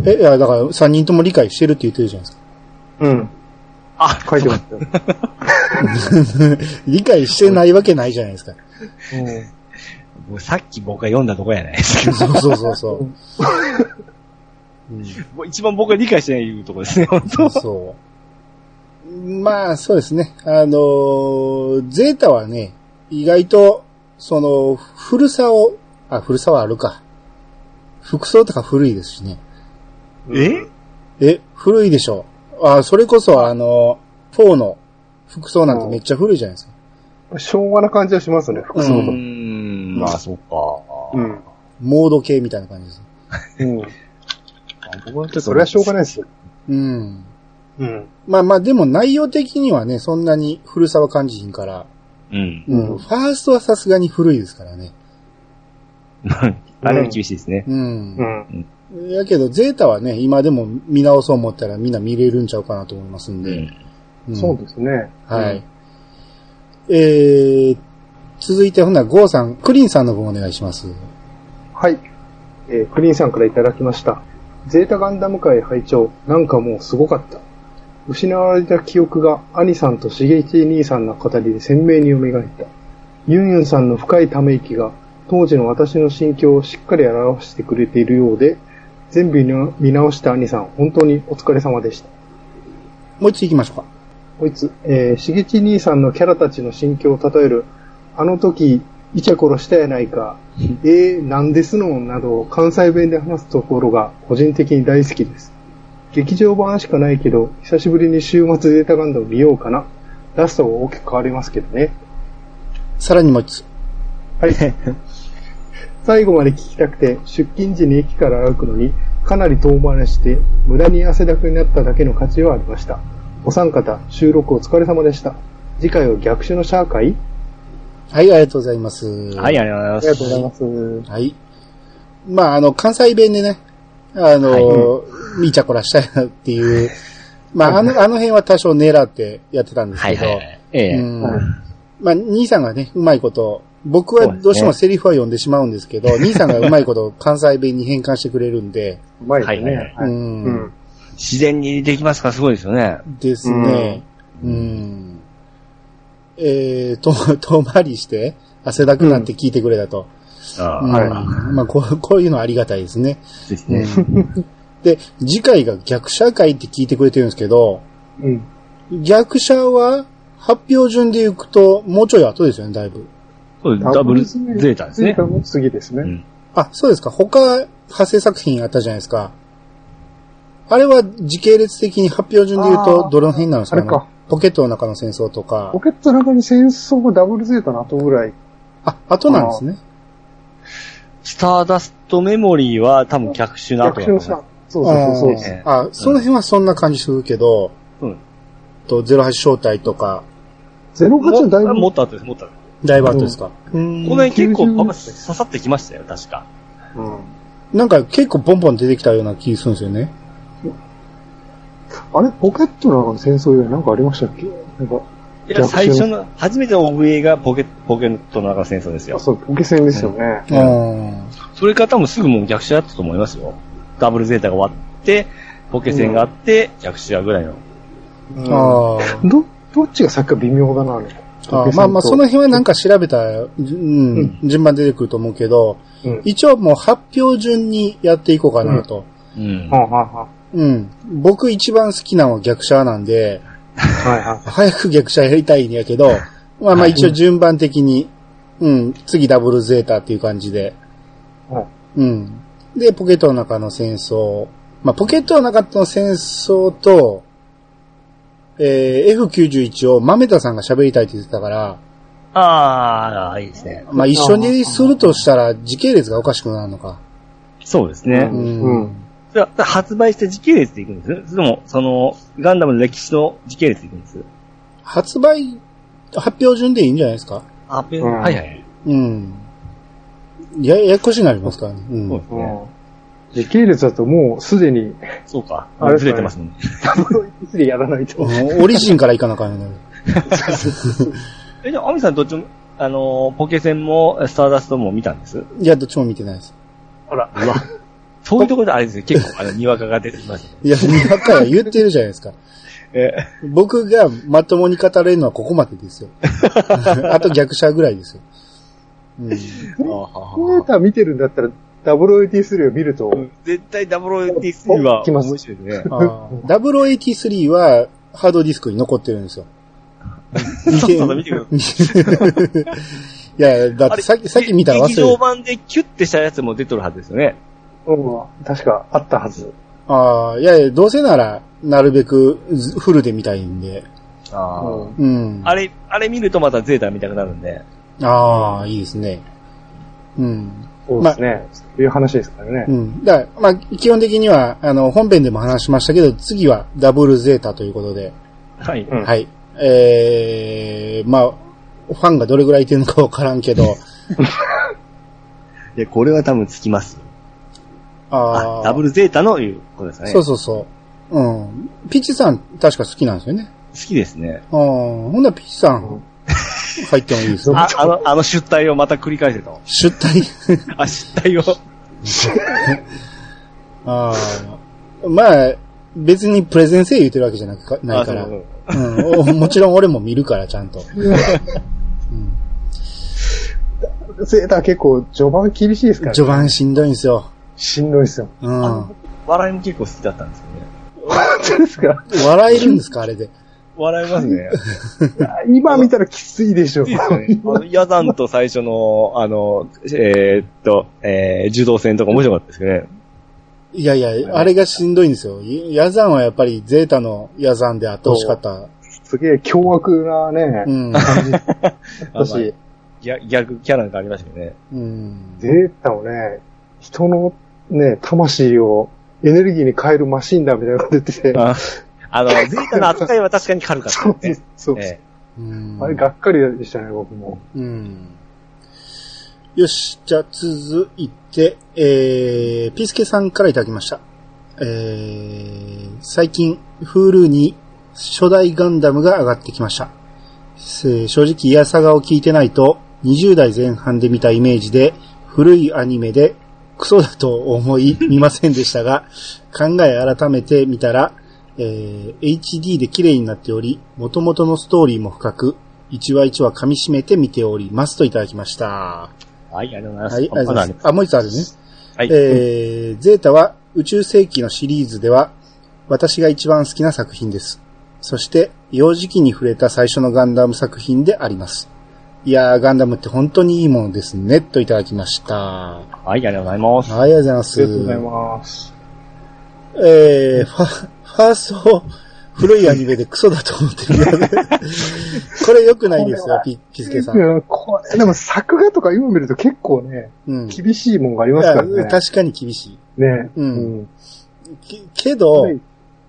え、いや、だから3人とも理解してるって言ってるじゃないですか。うん。あ、書いてますよ。<laughs> <laughs> 理解してないわけないじゃないですか。もうさっき僕が読んだとこやないですか。そうそうそうそう。う <laughs> んもう一番僕が理解してないとこですね、本当そう。まあ、そうですね。あのーゼータはね、意外と、その、古さを、あ、古さはあるか。服装とか古いですしね。え？え、古いでしょ。あ、それこそあの、4の服装なんてめっちゃ古いじゃないですか。昭和な感じはしますね、服装うーと。ん、まあ、そうか。うん。モード系みたいな感じです。うん。<laughs> 僕はちょっとそれはしょうがないですよ。うん。うん。まあまあ、でも内容的にはね、そんなに古さは感じひんから。うん。うん。うんファーストはさすがに古いですからね。<laughs> あれは厳しいですね。うんう。ん。やけど、ゼータはね、今でも見直そう思ったらみんな見れるんちゃうかなと思いますんで。うん。うんそうですね。はい。えー、続いてほんならゴーさん、クリーンさんの分お願いします。はい。えークリーンさんからいただきました。ゼータガンダム界拝聴なんかもうすごかった。失われた記憶が兄さんとしげいち兄さんの語りで鮮明に蘇った。ユンユンさんの深いため息が当時の私の心境をしっかり表してくれているようで、全部見直した兄さん、本当にお疲れ様でした。もう一つ行きましょうか。こいつ、えー、しげち兄さんのキャラたちの心境を例える、あの時、イチャコロしたやないか、<laughs> えー、なんですの？など、関西弁で話すところが個人的に大好きです。劇場版しかないけど、久しぶりに週末データガンダム見ようかな。ラストが大きく変わりますけどね。さらにもう一つ。はい。<laughs> 最後まで聞きたくて、出勤時に駅から歩くのに、かなり遠回りして、無駄に汗だくになっただけの価値はありました。お三方、収録お疲れ様でした。次回は逆襲のシャー会？はい、ありがとうございます。はい、ありがとうございます。ありがとうございます。はい。まあ、あの、関西弁でね、あの、みーちゃこらしたいなっていう、<laughs> まあ、あの、あの辺は多少狙ってやってたんですけど、はいはいはい。ええ。うんはいまあ、兄さんがね、うまいこと、僕はどうしてもセリフは読んでしまうんですけど、<laughs> 兄さんがうまいこと関西弁に変換してくれるんで、うまいですね。はいはいうはいうんん。自然にできますからすごいですよね。ですね。うん。えー、と、<laughs> 遠回りして、汗だくなって聞いてくれたと。あうんはいまあこう、こういうのありがたいですね。ですね。うんで、次回が逆者会って聞いてくれてるんですけど、うん。逆者は発表順で行くと、もうちょい後ですよね、だいぶ。そうダブルゼータですねゼー。タの次ですね。うんあ、そうですか。他、派生作品あったじゃないですか。あれは時系列的に発表順で言うあと、ーどの辺なんですかあれかのポケットの中の戦争とかポ。ケットの中に戦争がダブルゼータの後ぐらい。あ、後なんですね。スターダストメモリーは多分逆襲の後逆襲のさ。そうそうそうそう。ですねあ、その辺はそんな感じするけど、うんと、08招待とか、ゼロ八はだいぶ、ももっと後です、もっと後。だいぶ後ですか？うんこの辺結構90パパ刺さってきましたよ、確か。うん。なんか結構ポンポン出てきたような気するんですよね。あれ？ポケットの中の戦争以外なんかありましたっけ？なんか、いや、最初の、初めての OVA がポケポケットの中の戦争ですよ。あそう、ポケ戦ですよね。うん。それから多分すぐもう逆襲だったと思いますよ。ダブルゼータが終わって、ポケ戦があって、逆襲やぐらいの。うんあーど、どっちが先か微妙だな、あれあーまあまあ、その辺はなんか調べたら、うん、順番出てくると思うけど、うん。一応もう発表順にやっていこうかなと。うんは。あ、はあはうん。僕一番好きなのは逆者なんで、あ、はいはい。早く逆者やりたいんやけど、まあまあ一応順番的に、うん、次ダブルゼータっていう感じで、はいうん。で、ポケットの中の戦争。まあ、ポケットの中の戦争と、えー、F91 を豆田さんが喋りたいって言ってたから、ああ、いいですね。まあ一緒にするとしたら時系列がおかしくなるのか。そうですね。うん。うん発売して時系列でいくんですそれとも、その、ガンダムの歴史の時系列でいくんです発売、発表順でいいんじゃないですか？あ、ペン、うんはいはい。うん。や、ややこしになりますからね。うん。そうですね。うん。時系列だともうすでにそうか。あれずれてますもんね。ダブル1でやらないと。うんオリジンからいかなあかんよね。<laughs> え、じゃあ、アミさんどっちも、あのー、ポケセンも、スターダストも見たんです？いや、どっちも見てないです。ほら。うわ。そういうところであれですね、結構、あの、にわかが出てきましたね。いや、にわかは言ってるじゃないですか。え僕がまともに語れるのはここまでですよ。<laughs> あと逆者ぐらいですよ。うん。コメーター見てるんだったら、WAT3 を見ると、絶対 WAT3 は来ます面白いですね。あー0083はハードディスクに残ってるんですよ。そうそう見てください。<laughs> いや、だってさっき、さっき見たら忘劇れる。場版でキュッてしたやつも出とるはずですよね。うん、確かあったはず。ああ、いやいや、どうせなら、なるべくずフルで見たいんで。あうんうん。あれ、あれ見るとまたゼータ見たくなるんで。ああ、いいですね。うん。そうですね。そういう話ですからねう。ん。だから、まあ、基本的には、あの、本編でも話しましたけど、次はダブルゼータということで、はい。うんはい。えー、まあ、ファンがどれぐらいいてるのかわからんけど、<laughs> <laughs> で、これは多分つきます。ああ、ダブルゼータのいうことですかね。そうそうそう。うん。ピッチさん、確か好きなんですよね。好きですね。ああ、ほんならピッチさん、入ってもいいですよ。あ、あの、あの出体をまた繰り返せと。出体 <laughs> あ、出体を。<laughs> ああ。まあ、別にプレゼン性言ってるわけじゃなくないから。ううんお。もちろん俺も見るから、ちゃんと。<laughs> ゼータ結構序盤厳しいですからね。序盤しんどいんですよ。しんどいですよ。うん。笑いも結構好きだったんですよね。本当ですか？笑えるんですか、あれで。笑いますね。<laughs> 今見たらきついでしょ。いいヤザンと最初の、あの、えーっと、えー、柔道戦とか面白かったですけどね。いやいや、あれがしんどいんですよ。ヤザンはやっぱりゼータのヤザンであってほしかった。すげえ凶悪なね、うん。感じだあまあし、<laughs> 逆逆キャラがありましたよね。うん。ゼータをね、人のね、魂をエネルギーに変えるマシンだみたいなこと言ってて、ああの、<laughs> ゼータの扱いは確かに軽かったそうですね。そう。えうんあれがっかりでしたね、僕も。うん。よし、じゃあ続いて、えー、ピースケさんからいただきました。えー、最近、Hulu に初代ガンダムが上がってきました。えー正直、イヤサガを聞いてないと、20代前半で見たイメージで、古いアニメでクソだと思い見ませんでしたが、<laughs> 考え改めて見たら、えー HD で綺麗になっており、元々のストーリーも深く、1話1話噛み締めて見ておりますといただきました。はい、ありがとうございます。い、ありがとうございます。あ、もう一つあるね。はい。えー、ゼータは宇宙世紀のシリーズでは私が一番好きな作品です。そして、幼児期に触れた最初のガンダム作品であります。いやー、ガンダムって本当にいいものですね、といただきました。ははい、ありがとうございます。い、ありがとうございます。ありがとうございます。えー、ファ、ファースト、古いアニメでクソだと思ってる。<laughs> これ良くないですよ、ピピスケさん。これでも作画とか今見ると結構ね、うん。厳しいもんがありますからね。確かに厳しい。ね。うんけけど、はい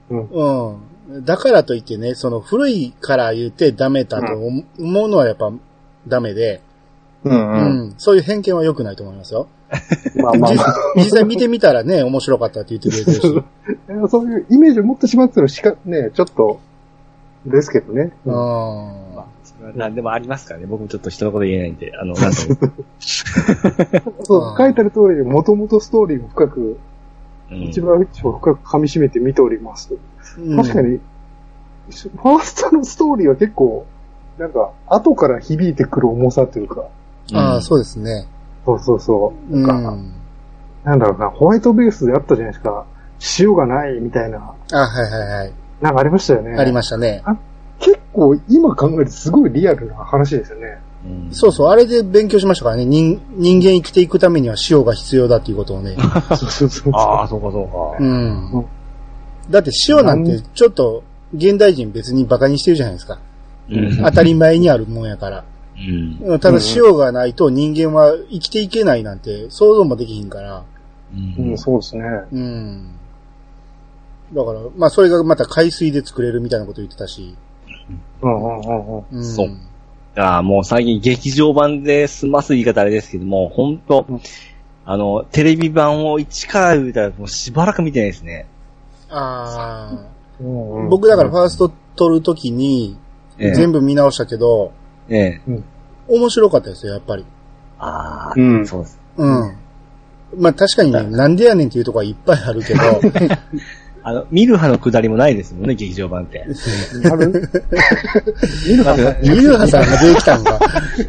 うん。だからといってね、その古いから言ってダメだと思うのはやっぱダメで、うんううん。ん。そういう偏見は良くないと思いますよ。まあまあまあ実実際見てみたらね、面白かったって言ってくれてるし。<laughs> そういうイメージを持ってしまってるのしか、ね、ちょっと、ですけどね。うん。まあ、それは何でもありますからね。僕もちょっと人のこと言えないんで、あの、<laughs> なんともそう、書いてある通り、もともとストーリーも深く、うん一番一番深く噛み締めて見ております。うん確かに、ファーストのストーリーは結構、なんか、後から響いてくる重さというか、ああ、うそうですね。そうそうそう。うなんか、ん。なんだろうな、ホワイトベースであったじゃないですか。塩がないみたいな、あ、はいはいはい。なんかありましたよね。ありましたね。結構今考えるとすごいリアルな話ですよね。ん。そうそう、あれで勉強しましたからね。人、人間生きていくためには塩が必要だっていうことをね。<laughs> そうそうそう。ああ、そうかそうか。うん。だって塩なんてちょっと現代人別に馬鹿にしてるじゃないですか。うん当たり前にあるもんやから。うん。うんただ塩がないと人間は生きていけないなんて想像もできひんから。うんうん、そうですね。うん。だから、まあそれがまた海水で作れるみたいなこと言ってたし。うんうんうんうん。うん、そうああ、もう最近劇場版で済ます言い方あれですけども、本当うんあの、テレビ版を一から見たらもうしばらく見てないですね。ああ、僕だからファースト撮るときにええ全部見直したけど、ええ。面白かったですよ、やっぱり。ああ、うんそうです。うん。まあ確かにね、なんでやねんっていうとこはいっぱいあるけど、<laughs> あの、見る派の下りもないですもんね、劇場版って。ある見るはずないミルハさんが出てきたんか。ミ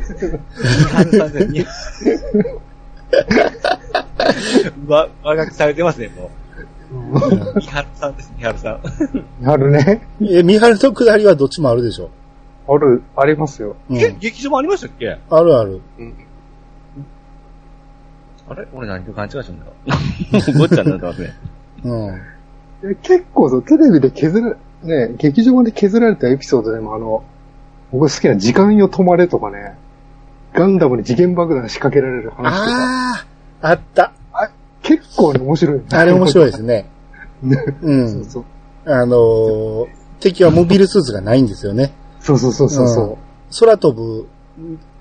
ハルさんです。ミ <laughs> わ、若くされてますね、もう。ミハルさん。です、ミハルさん。あるね。え、ミハルと下りはどっちもあるでしょ。ある、ありますよ。うん。え、劇場版ありましたっけあるある。うん。あれ俺何と勘違いしたん。だろう。ごっちゃになってますね。うん。結構そう、テレビで削ら、ね、劇場版で削られたエピソードでもあの、僕好きな時間よ止まれとかね、ガンダムに次元爆弾仕掛けられる話とか、ああ、あった。結構ね、面白い、あれ面白いですね。<laughs> ね。うん。そうそう。あのー敵はモビルスーツがないんですよね。そうそうそうそうそう。空飛ぶ、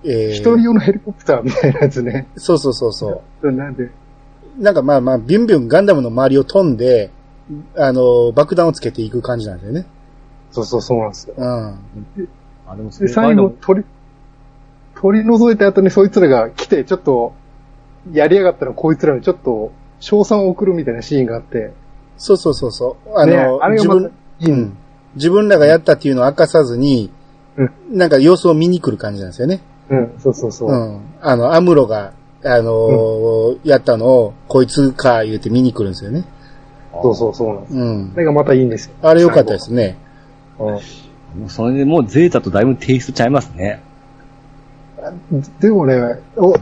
えー、一人用のヘリコプターみたいなやつね。そうそうそうそなんで、う。なんかまあまあ、ビュンビュンガンダムの周りを飛んで、あのー爆弾をつけていく感じなんですよね。そうそうそうなんですよ。うん。あ、でもそで、れ最後、取り、取り除いた後にそいつらが来て、ちょっと、やりやがったらこいつらにちょっと、賞賛を送るみたいなシーンがあって、そうそうそうそう。あのねーあれがまた自分、うん。自分らがやったっていうのを明かさずに、うんなんか様子を見に来る感じなんですよね。うん、そうそうそう。うん。あの、アムロが、あのーやったのを、こいつか言うて見に来るんですよね。そうそうそうなんです。うんそ。れがまたいいんですよ。あれ良かったですね。うんもうそれでもうゼータとだいぶテイストちゃいますね。でもね、お、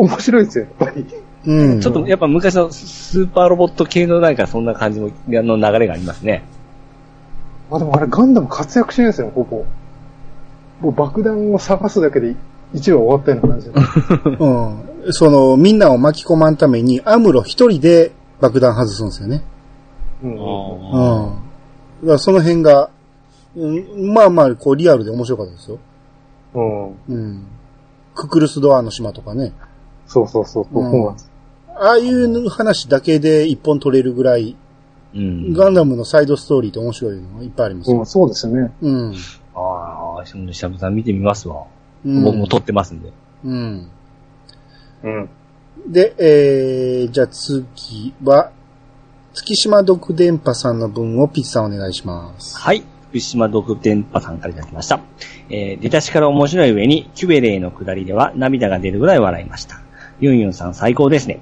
面白いですよ、やっぱり。うん。ちょっとやっぱ昔のスーパーロボット系のなんかそんな感じのの流れがありますね。まあでもあれガンダム活躍しないですよ、ここ。もう爆弾を探すだけで一話終わったような感じで。<laughs> うん。その、みんなを巻き込まんために、アムロ一人で爆弾外すんですよね。うん。うん。だからその辺が、うん、まあまあ、こう、リアルで面白かったですよ。うん。うん。ククルスドアの島とかね。そうそうそう。そううんなんです。ああいう話だけで一本取れるぐらい、うん。ガンダムのサイドストーリーって面白いのがいっぱいありますようん、。そうですよね。うん。ああ、しゃぶさん見てみますわ。うん僕も撮ってますんで。うん。うん。で、えー、じゃあ次は、月島独電波さんの分をピッチさんお願いします。はい。福島独電波さんからいただきました。えー、出だしから面白い上に、キュベレーの下りでは涙が出るぐらい笑いました。ユンユンさん最高ですね。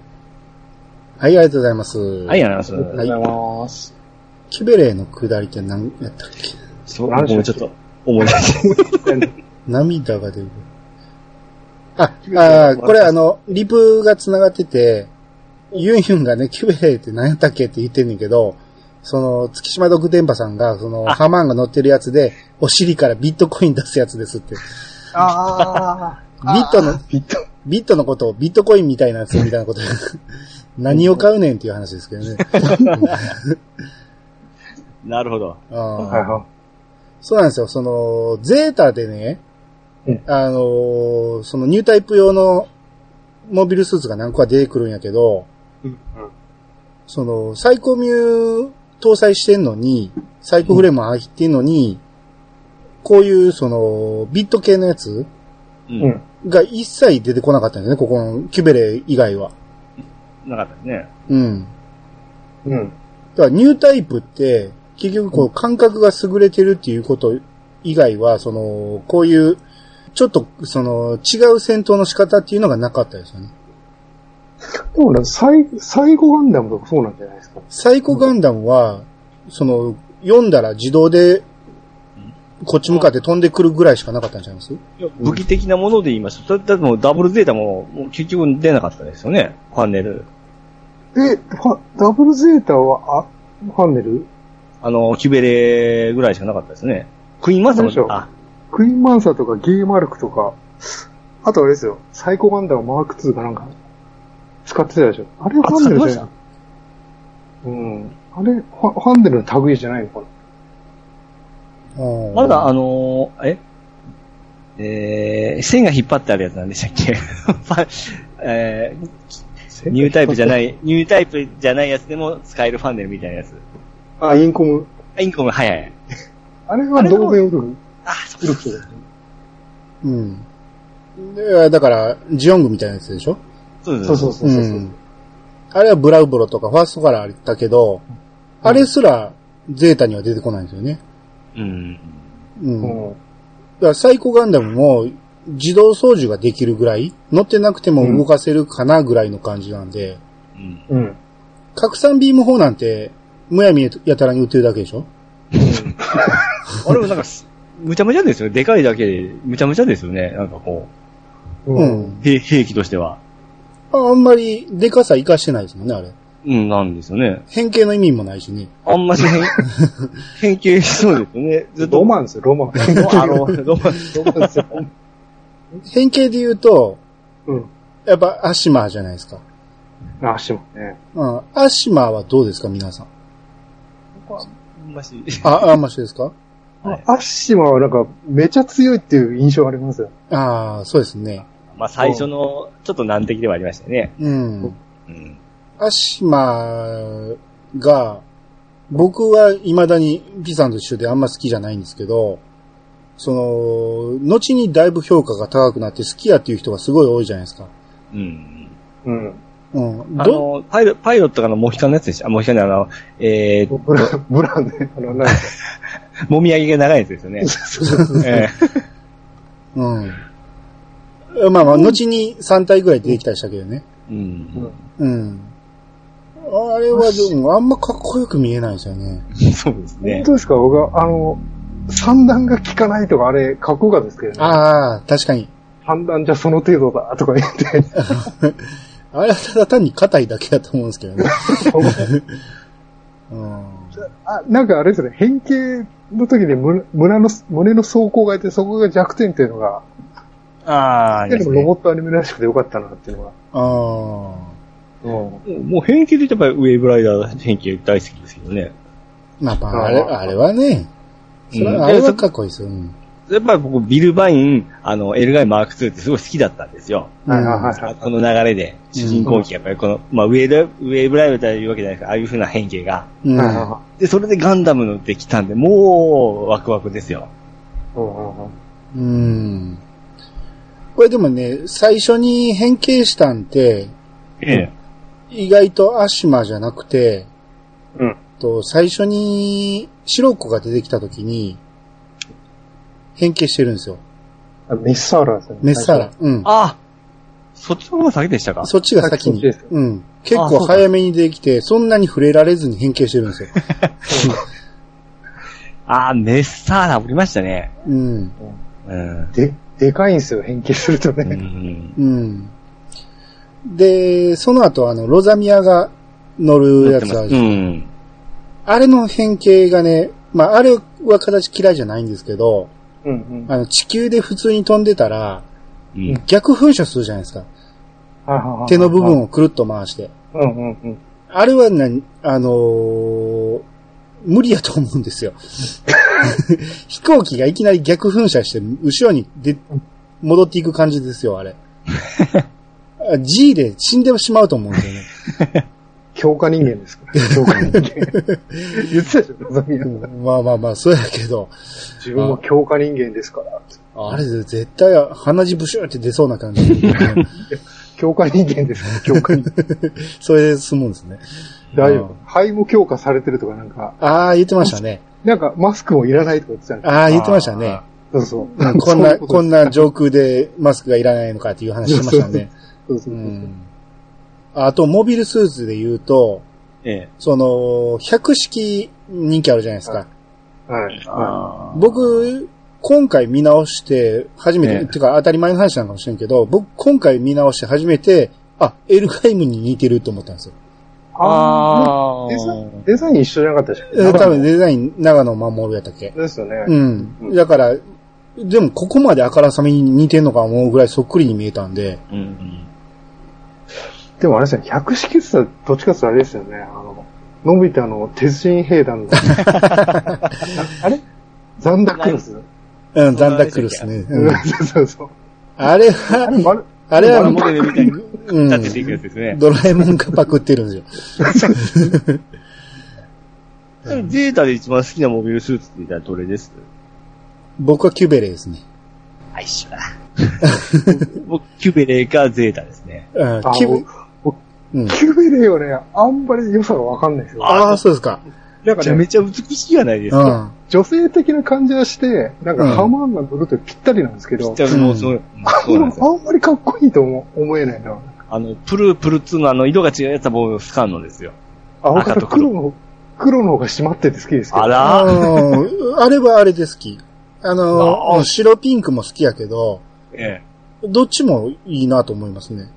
はい、ありがとうございます。はい、ありがとうございます。ありがとうございます。キュベレーの下りって何やったっけ？そう、何でしたっけ僕もちょっと思い出して。涙が出る。あ、あーこれあの、リプが繋がってて、ユンユンがね、キュベレーって何やったっけって言ってんねんけど、その、月島独電波さんが、その、あハマーンが乗ってるやつで、お尻からビットコイン出すやつですって。ああ。ビットの、ビット。ビットのことをビットコインみたいなやつみたいなことで <laughs> 何を買うねんっていう話ですけどね。<laughs> なるほど。あーはいはそうなんですよ。その、ゼータでね、うんあのーそのニュータイプ用のモビルスーツが何個か出てくるんやけど、い。うん。その、サイコミュー搭載してんのに、サイコフレーム入ってんのに、こういうその、ビット系のやつううん。ん。が一切出てこなかったんですね、ここのキュベレ以外は。なかったですね。うん。うん。だからニュータイプって、結局こう感覚が優れてるっていうこと以外は、その、こういう、ちょっと、その、違う戦闘の仕方っていうのがなかったですよね。でもね、サイ、サイゴガンダムとかそうなんじゃないですか？サイコガンダムは、その、読んだら自動で、こっち向かって飛んでくるぐらいしかなかったんちゃいます？武器的なもので言いますと、それだってもうダブルゼータももう結局出なかったですよね、ファンネル。え、ファダブルゼータは、あ、ファンネル？あの、キュベレぐらいしかなかったですね。クイーンマスターも、あ、クイーンマンサーとかゲーマルクとか、あとあれですよ、サイコガンダムマーク2かなんか、使ってたでしょ。あれファンネルじゃないうん。あれ、ファファンネルの類じゃないのかな？うんまだあのーえ？えー、線が引っ張ってあるやつなんでしたっけ？<laughs> えー、ニュータイプじゃない、ニュータイプじゃないやつでも使えるファンネルみたいなやつ。あ、インコム。あインコム、はいはい。あれは同盟を取る。あ、そうウルフトだよね。うん。でだから、ジオングみたいなやつでしょ？そうそうそうそうそう。ん。あれはブラウブロとかファーストからあったけど、あれすらゼータには出てこないんですよね。うん。うん。だうん。からサイコガンダムも自動操縦ができるぐらい、乗ってなくても動かせるかなぐらいの感じなんで、うん。うん。拡散ビーム砲なんて、むやみやたらに売ってるだけでしょ？あれもなんかす、むちゃむちゃですよね。でかいだけで、むちゃむちゃですよね。なんかこう。うん兵兵器としては。ああんまりデカさ活かしてないですもんね、あれ。うん、なんですよね。変形の意味もないしね。あんまし変、<laughs> 変形しそうですよね。ずっと。ロマンですよ、ロマン。あの、ロマン。ロマンですよ。変形で言うと、うん。やっぱアシマーじゃないですか。あ、足もね。うん。アシマーはどうですか、皆さん？あんまし。あ、あんましですか？はいアッシマはなんか、めちゃ強いっていう印象ありますよ。ああ、そうですね。まあ最初の、ちょっと難敵ではありましたね。うん。うん。アシマーが、僕は未だにピさんと一緒であんま好きじゃないんですけど、その、後にだいぶ評価が高くなって好きやっていう人がすごい多いじゃないですか。うん。うん。うん。あど、の、パイロパイロットかのモヒカンのやつでした。あ、モヒカンのあの、えー、<laughs> ブラン、ブランね。あの、なんか、<laughs> もみあげが長いやつですよね。えうん。まあまあ、後に3体ぐらい出てきたりしたけどね。ーうん。うん。あれはでも、あんまかっこよく見えないですよね。<laughs> そうですね本。当ですか？僕は、あの、三段が効かないとか、あれ、かっこよかったですけどね。ああ、確かに。三段じゃその程度だ、とか言って。<laughs> あれはただ単に硬いだけだと思うんですけどね。うん。あ、なんかあれですね、変形の時に胸胸の、胸の走行がいて、そこが弱点っていうのが、ああ、でもロますね。ボットアニメらしくてよかったなっていうのが。ああ。うん。もう変形で言ったらやっぱりウェーブライダー変形大好きですけどね。まあまあ、あれ、あれはね、それうんはあれはかっこいいですよ。うん。やっぱり僕、ビルバイン、あの、エルガイマーク2ってすごい好きだったんですよ。はいはいはいはい。この流れで、主人公機やっぱりこの、まあ、ウェーブ、ウェーブライダーというわけじゃないですか、ああいう風な変形が。うん。はいはいはで、それでガンダムのできたんで、もう、ワクワクですよ。いうん。これでもね、最初に変形したんて、ええ。意外とアシマじゃなくて、うん。と最初に白子が出てきた時に、変形してるんですよ。あメッサーラですね。メッサーラ。うん。あそっちの方が先でしたか？そっちが先に。うん。結構早めにできて、そんなに触れられずに変形してるんですよ。<laughs> ああ、メッサーラおりましたね。うん。うん。で、でかいんですよ、変形するとうね。ん。うん。で、その後あの、ロザミアが乗るやつあるう。ん。あれの変形がね、まあ、あれは形嫌いじゃないんですけど、うんうん。あの、地球で普通に飛んでたら、うん。逆噴射するじゃないですか。はいはいはい手の部分をくるっと回して。うんうんうん。あれはね、あのー無理やと思うんですよ。<laughs> 飛行機がいきなり逆噴射して、後ろにで戻っていく感じですよ、あれ。<laughs> あ G で死んでしまうと思うんですよね。<laughs> 強化人間ですか？ら。強化人間。言ってたでしょ、ゾミアまあまあまあ、そうやけど、自分も強化人間ですから。あれで絶対鼻血ブシューって出そうな感じ。<laughs> 強化人間ですか？ら、強化人間。それで済むんですね。大丈夫。肺も強化されてるとかなんか、ああ、言ってましたね。なんかマスクもいらないとか言ってたああ、言ってましたね。そうそう。うんこんな、こんな。な上空でマスクがいらないのかっていう話してましたね。<laughs> そうそうそう。うん。あと、モビルスーツで言うと、ええ。その、百式人気あるじゃないですか。はい。はあー僕、今回見直して、初めて、ええてか当たり前の話なのかもしれんけど、僕、今回見直して初めて、あ、エルガイムに似てると思ったんですよ。あーデザイン、デザイン一緒じゃなかったでしょえー多分デザイン、長野守やったっけ？ですよね。うん。うんだから、でもここまであからさまに似てんのか思うぐらいそっくりに見えたんで、うんうん。でもあれですよね、百式って言ったらどっちかってあれですよね、あの、のび太の鉄人兵団の。<laughs> あれ？ザンダックロス？うん、ザンダックルスね。うんそうそうそう。あれあれ、は、あれは、モデルみたいてていくやつですね。ドラえもんがパクってるんですよ。<laughs> ゼータで一番好きなモビルスーツって言ったらどれです？僕はキュベレーですね。あ、一緒だ。僕、キュベレーかゼータですね。うん。キュベレーはね、あんまり良さがわかんないですよ。ああ、そうですか。なんかね、めちゃめちゃ美しいじゃないですか。うん。女性的な感じはして、なんかうんハマーンが乗るとぴったりなんですけど、じゃあもうそう、あんまりかっこいいと思思えないな。あの、プルプル2のあの、色が違うやつは僕好かんのですよ。青方赤と黒黒の、黒の方が締まってて好きですけど。ああらのあれはあれで好き。あのあー白ピンクも好きやけど、ええ。どっちもいいなと思いますね。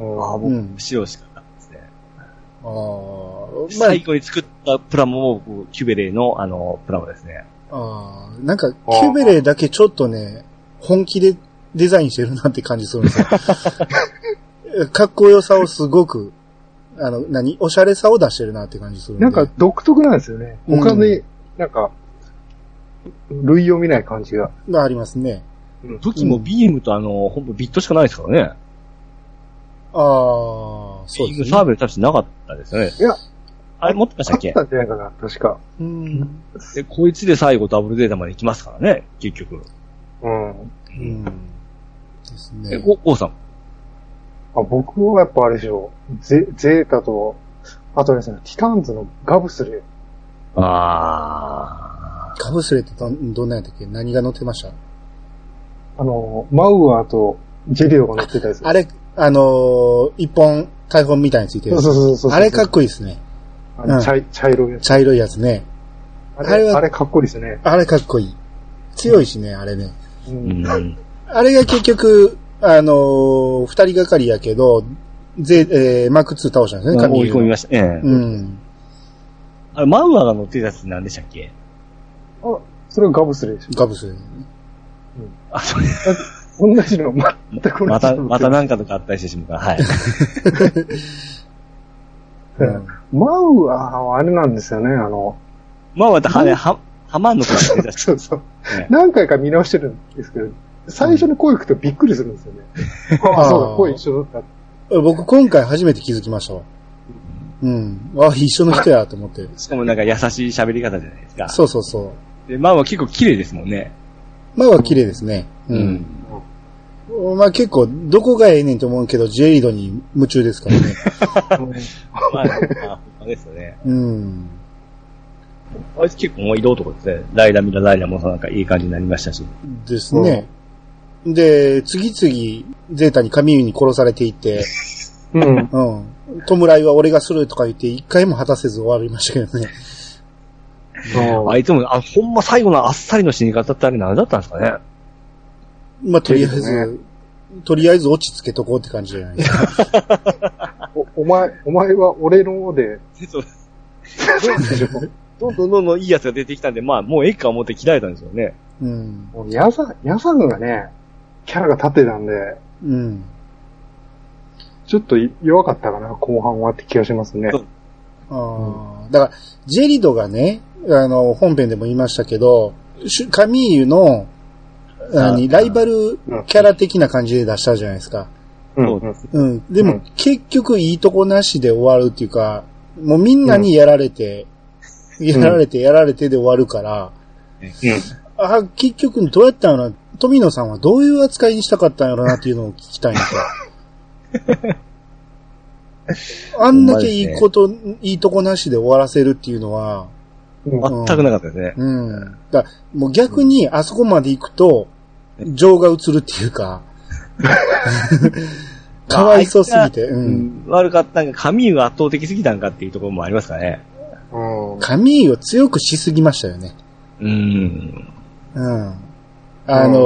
うんあ、僕うん、白しかなかったですね。あーまあ最後に作ったプラモも僕、キュベレーのあの、プラモですね。あーなんか、キュベレーだけちょっとね、本気でデザインしてるなって感じするんですよ。<laughs> かっこよさをすごく、あの、何？おしゃれさを出してるなって感じするんで。なんか独特なんですよね。うん他で、なんか、類を見ない感じが。まあありますね。武器もビームとあの、ほんとビットしかないですからね。ああ、そうですね。サーベルタッチなかったですよね。いや、あれ持ってましたっけ？あったんじゃないかな、確か。うん。で、こいつで最後ダブルデータまで行きますからね、結局。うん。うん。ですえ、ね。ゴゴーさん。あ僕はやっぱあれでしょう。ゼ、ゼータと、あとですね、ティターンズのガブスレ。あカブスレってどん、どんなんやったっけ？何が乗ってました？あの、マウアーとジェリオが乗ってたやつ。あれ、あのー一本、大本みたいについてるそうそうそうそうあれかっこいいですね。うんあの茶い茶色いやつ。茶色いやつね。あれ、あれはあれかっこいいですね。あれかっこいい。強いしね、あれね。う。んん。あれが結局、あのー二人がかりやけど、ぜ、えー、マーク2倒したんですね、追い込みました。ええ。うん。あれ、マウアーが乗ってたやつ何でしたっけ？あ、それがガブスレでしガブスレ。あ、それ、ょ。同じの、全く同じの。また、またなんかとかあったりしてしまうから、はい。<laughs> うんマウはあれなんですよね、あの、まあまた、はね、は、はまんのとか。そうそう。ええ何回か見直してるんですけど、最初に声聞くとびっくりするんですよね。ああ、そうだ、声一緒だった。僕今回初めて気づきましたわ。うん。あ、一緒の人やと思って。<laughs> しかもなんか優しい喋り方じゃないですか。そうそうそう。で、マウアー結構綺麗ですもんね。まあは綺麗ですね。うん。まあ結構、どこがええねんと思うけど、ジェリドに夢中ですからね。<laughs> まあ、まあ、まですよね。うん。あいつ結構もう移動とかですね。ライダーミラライダーもなんかいい感じになりましたし。ですね。で、次々、ゼータに神に殺されていって、うん。うん。弔いは俺がするとか言って、一回も果たせず終わりましたけどね。あいつも、あ、ほんま最後のあっさりの死に方ってあれ何だったんですかね。まあ、とりあえず、とりあえず落ち着けとこうって感じじゃないですか。<laughs> おお前、お前は俺ので、そうでしょどんどんどんどんいいやつが出てきたんで、まあ、もうええか思って切られたんですよね。うん。もうヤザ、ヤザンがね、キャラが立ってたんで、うん。ちょっと弱かったかな、後半はって気がしますね。ああ、だから、ジェリドがね、あの、本編でも言いましたけど、カミーユの、何、あライバルキャラ的な感じで出したじゃないですか。うんそううんうん。でも、うん結局いいとこなしで終わるっていうか、もうみんなにやられて、やられてやられてで終わるから、あ、結局どうやったんやろな、富野さんはどういう扱いにしたかったんやろなっていうのを聞きたいんですよ。<laughs> あんだけいいこと、いいとこなしで終わらせるっていうのは、うんあ全くなかったですね。うん。だもう逆にあそこまで行くと、情が映るっていうか、<laughs> かわいそうすぎて、う。うんん。悪かったんか、神優が圧倒的すぎたんかっていうところもありますからね。うん。カミーユを強くしすぎましたよね。うん。うん。あの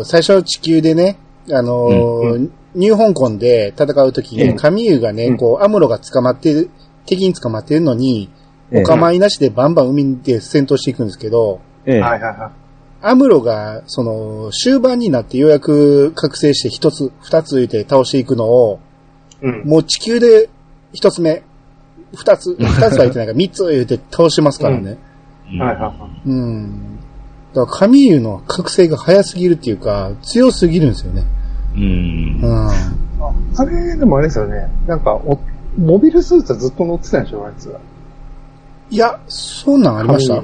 ー最初地球でね、あのーうんニュー香港で戦うときに、うんカミーユがね、うんこう、アムロが捕まってる、敵に捕まってるのに、ええお構いなしでバンバン海で戦闘していくんですけど、ええ。はいはいはアムロが、その、終盤になってようやく覚醒して一つ、二つ言って倒していくのを、い。うん。もう地球で一つ目、二つ、二つは言ってないから <laughs> 三つ言って倒してますからね。うんはいはいはい。うん。だから、カミーユの覚醒が早すぎるっていうか、強すぎるんですよね。うんう。ん。あれ、でもあれですよね。なんか、おモビルスーツはずっと乗ってたんでしょ、あいつは。いや、そんなんありました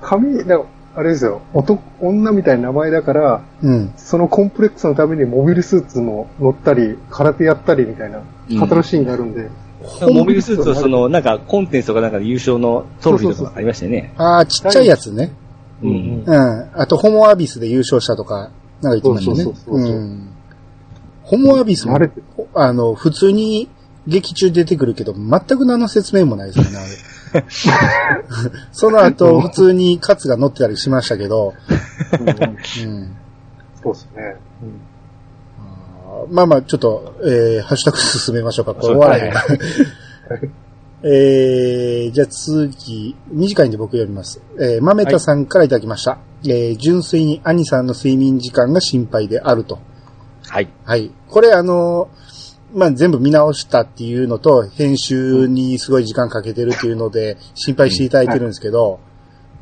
髪、髪なんかあれですよ。男、女みたいな名前だから、うん。そのコンプレックスのためにモビルスーツも乗ったり、空手やったりみたいな、うん働くシーンがあるんで。モビルスーツとその、なんか、コンテンツとかなんかで優勝のトロフィーとかありましたよね。ああ、ちっちゃいやつね。うん。うん。あと、ホモアビスで優勝したとか、なんか言ってましたね。そうそうそうそううん。ホモアビスも慣れて、あの、普通に劇中出てくるけど、全く何の説明もないですよね、あれ。<laughs> その後、普通にカツが乗ってたりしましたけど、うん。そうですね。うんまあまあ、ちょっと、えー、ハッシュタグ進めましょうか。これ終わらへん。はえー、じゃあ次、短いんで僕読みます。えー、豆田さんからいただきました。えー、純粋に兄さんの睡眠時間が心配であると。はい。はい。これあの、まあ、全部見直したっていうのと、編集にすごい時間かけてるっていうので、心配していただいてるんですけど、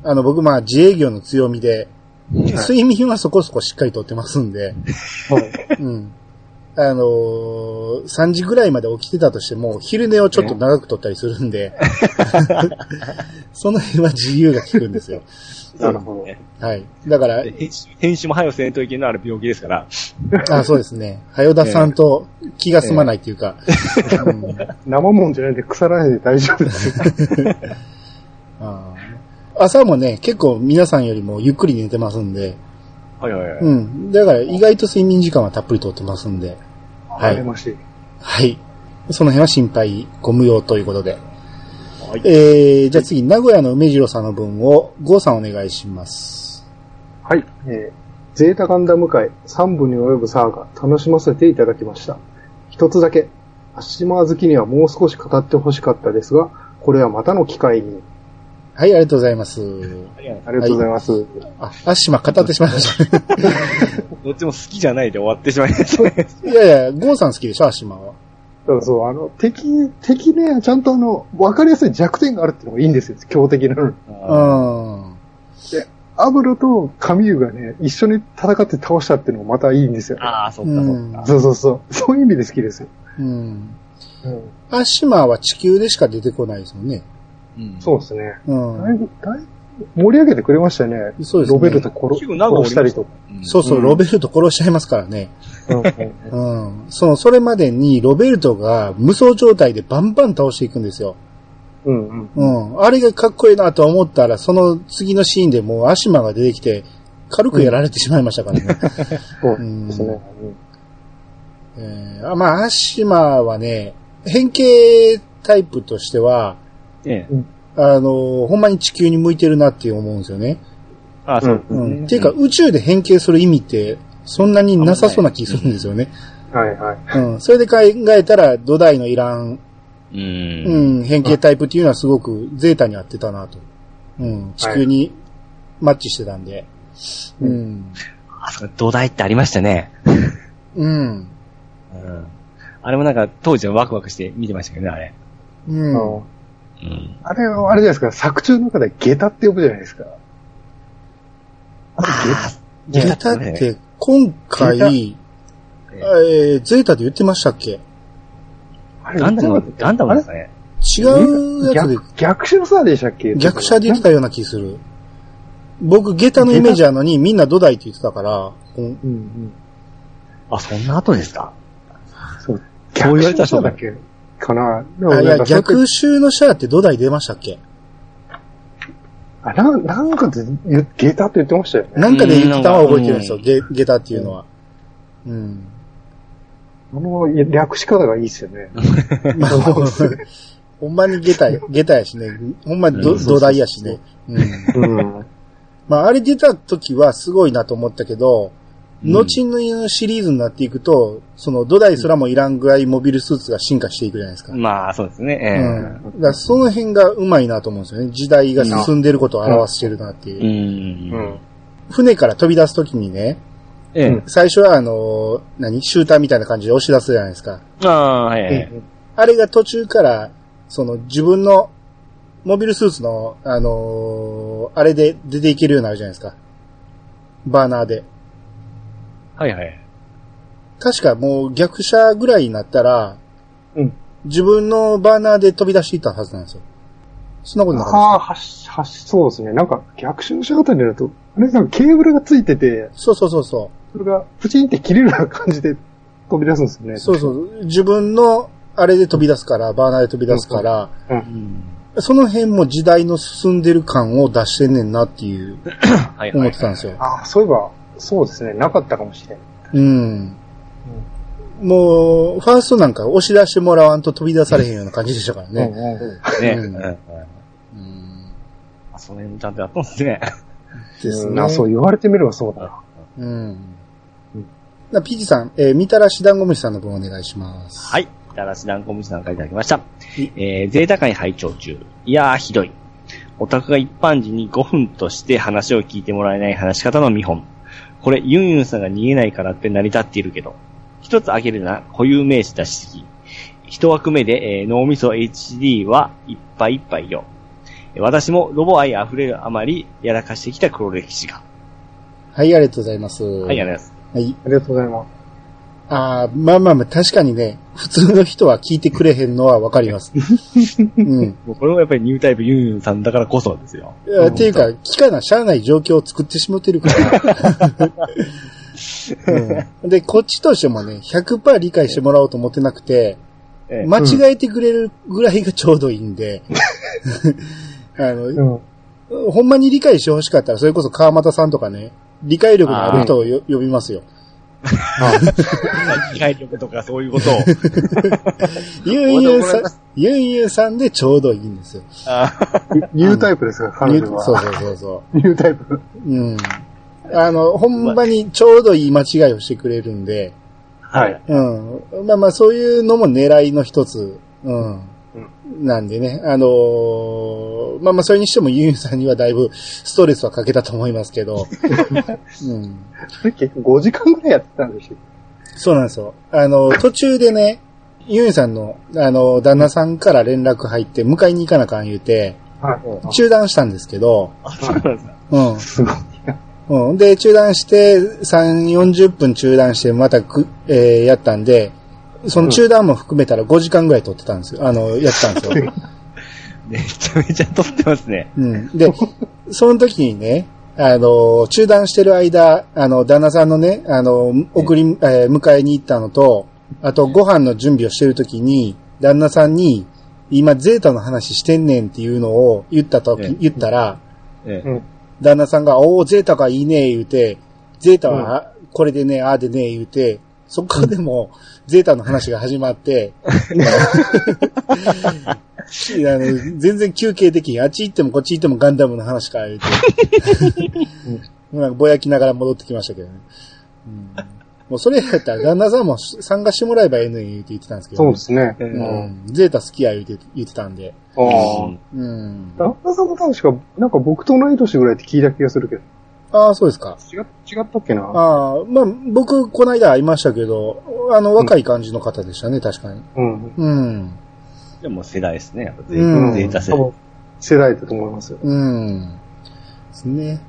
あの、僕まあ、自営業の強みで、睡眠はそこそこしっかりとってますんで、はい。うん。あのー、3時ぐらいまで起きてたとしても、昼寝をちょっと長くとったりするんで、その辺は自由が利くんですよ。<laughs> なるほど。はい。だから、で編集編集も早よせんといけないある病気ですから。あそうですね。はよださんと気が済まないっていうか、うん生もんじゃないんで腐らないで大丈夫です。<laughs> あー朝もね、結構皆さんよりもゆっくり寝てますんで、はいはいはい。うん。だから意外と睡眠時間はたっぷりとってますんで、はい。はい。その辺は心配ご無用ということで。はいえー、じゃあ次、名古屋の梅次郎さんの分を、ゴーさんお願いします。はい。えー、ゼータガンダム界3部に及ぶサーガ、楽しませていただきました。一つだけ、足島好きにはもう少し語ってほしかったですが、これはまたの機会に。はい、ありがとうございます。ありがとうございます。あ、アッシマ語ってしまいましたね。<laughs> どっちも好きじゃないで終わってしまいましたね。いやいや、ゴーさん好きでしょ、アッシマは。そうそう、あの、敵、敵ね、ちゃんとあの、わかりやすい弱点があるっていうのがいいんですよ、強敵なのに。ん。アブロとカミューがね、一緒に戦って倒したっていうのもまたいいんですよ。あー、そっうかそっんか。そうそうそう。そういう意味で好きですよ。うん。うん、アッシマは地球でしか出てこないですもんね。うんそうですね。うん。だいぶ、だいぶ盛り上げてくれましたよね。そうですねロベルト殺殺したりとか。うんそうそう、うんロベルト殺しちゃいますからね。うんうんうん。その、それまでにロベルトが無双状態でバンバン倒していくんですよ。うんうん。うん。あれがかっこいいなと思ったら、その次のシーンでもうアシマが出てきて、軽くやられてしまいましたからね。<laughs> そううんですね。えーあまあ、アシマはね、変形タイプとしては、ええ。あの、ほんまに地球に向いてるなって思うんですよね。あー、そううね。ん。っていうか、宇宙で変形する意味って、そんなになさそうな気するんですよね。はいはい。うん。それで考えたら、土台のいらん、う。うんん、変形タイプっていうのはすごくゼータに合ってたなと。うん。地球にマッチしてたんで。うん。あそこ、土台ってありましたね。うん。うん。あれもなんか、当時はワクワクして見てましたけどね、あれ。うん。あのうん。あれはあれじゃないですか、作中の中でゲタって呼ぶじゃないですか。あれゲタって、今回、ゲえー、ゼータで言ってましたっけ？あれガンダム、ガンダムですかね。違うやつで。逆、逆襲のさでしたっけ？逆車で言ってたような気する。僕、ゲタのイメージあるのに、みんな土台って言ってたから、うん。うんうん。あ、そんな後ですか？そう。そう言われたらそうだ。逆襲のさだっけ？かな。あ、いや、逆襲のシャアって土台出ましたっけ？あ、ななんかで言ゲータって言ってましたよね。なんかで言ってたのは覚えてるんですよ、うんゲゲタっていうのは。うん。あの略し方がいいですよね。<laughs> まあ、ほんまにゲタ、ゲタやしね。ほんまに土台やしね。うん。うん。まあ、あれ出た時はすごいなと思ったけど、うん後のシリーズになっていくと、その土台すらもいらんぐらいモビルスーツが進化していくじゃないですか。まあ、そうですね。うえん。だからその辺がうまいなと思うんですよね。時代が進んでることを表してるなっていう。えうん。うん。船から飛び出す時にね、ええ。最初はあの、何？シューターみたいな感じで押し出すじゃないですか。ああ、はいはい。あれが途中から、その自分のモビルスーツの、あのーあれで出ていけるようになるじゃないですか。バーナーで。はいはい。確かもう逆車ぐらいになったら、うん。自分のバーナーで飛び出していったはずなんですよ。そんなことなかったはあ、はし、はし、そうですね。なんか、逆襲の仕方になると、あれなんかケーブルがついてて、そうそうそうそそれがプチンって切れるような感じで <laughs> 飛び出すんですよね。う。そうそう。自分のあれで飛び出すから、バーナーで飛び出すから、う。うんん。その辺も時代の進んでる感を出してんねんなっていう。<coughs> 思ってたんですよ。ああ、そういえば、そうですね。なかったかもしれん。うん。もう、ファーストなんか押し出してもらわんと飛び出されへんような感じでしたからね。うんうんね。うんうん。うんあその辺もちゃんとやったんですね。ですね。そう言われてみればそうだな。うん。なピーチさん、えー、みたらし団子虫さんの分お願いします。はい。だらし団子虫さんからいただきました。えー、ゼータ会拝聴中。いやー、ひどい。オタクが一般人に5分として話を聞いてもらえない話し方の見本。これ、ユンユンさんが逃げないからって成り立っているけど。一つ挙げるな、固有名詞出しすぎ。一枠目で、えー脳みそ HD はいっぱいいっぱいよ。えー私もロボ愛溢れるあまりやらかしてきた黒歴史が。はい、ありがとうございます。はい、ありがとうございます。はい。ありがとうございます。ああ、まあまあまあ、確かにね、普通の人は聞いてくれへんのはわかります。うん。<laughs> もうこれもやっぱりニュータイプユンユンさんだからこそですよ。いやっていうか、聞かなしゃあない状況を作ってしまってるから。<laughs> うん、で、こっちとしてもね、100%理解してもらおうと思ってなくて、ええ間違えてくれるぐらいがちょうどいいんで、<laughs> あの、うん。ほんまに理解してほしかったら、それこそ川又さんとかね、理解力のある人をよ呼びますよ。理解力とかそういうことを。ユンユンさん、ユンユンさんでちょうどいいんですよ。あ。ニュータイプですか、彼女は。そうそうそうそニュータイプ。う。うん。あの、ほんまにちょうどいい間違いをしてくれるんで、はい。うん。まあまあ、そういうのも狙いの一つ、うん。なんでね、あのーまあまあ、それにしてもユンさんにはだいぶストレスはかけたと思いますけど、<laughs> うん。それ結構5時間ぐらいやってたんでしょ。そうなんですよ。あの、途中でね、ユンさんの、あの、旦那さんから連絡入って、迎えに行かなあかん言うて、はい。中断したんですけど、あ、そうなんですか。うん。すごい。うん。で、中断して、3、40分中断して、またく、えーやったんで、その中断も含めたら5時間ぐらい撮ってたんですよ。あの、やってたんですよ。<laughs> めちゃめちゃ撮ってますね。うん。で、その時にね、あの、中断してる間、あの、旦那さんのね、あの、送り、えー迎えに行ったのと、あと、ご飯の準備をしてる時に、旦那さんに、今、ゼータの話してんねんっていうのを言ったとき、ええ言ったら、えうん。旦那さんが、おー、ゼータがいいね、言うて、ゼータは、これでね、ああでね、言うて、そこでも、ゼータの話が始まって、<laughs> 全然休憩できん。あっち行ってもこっち行ってもガンダムの話か、言うて。<laughs> なんかぼやきながら戻ってきましたけどね。うん、もうそれやったら旦那さんも参加してもらえばええのに言うて言ってたんですけど、そうですね。えうん。ゼータ好きや言うて言ってたんで。ああ。うん。旦那さんも確か、なんか僕と同い年ぐらいって聞いた気がするけど。ああ、そうですか。違、違ったっけな？ああ、まあ、僕、この間会いましたけど、あの、若い感じの方でしたね、確かに。うん。うん。でも世代ですね。やっぱゼうん世代だと思いますよ。うん。ですね。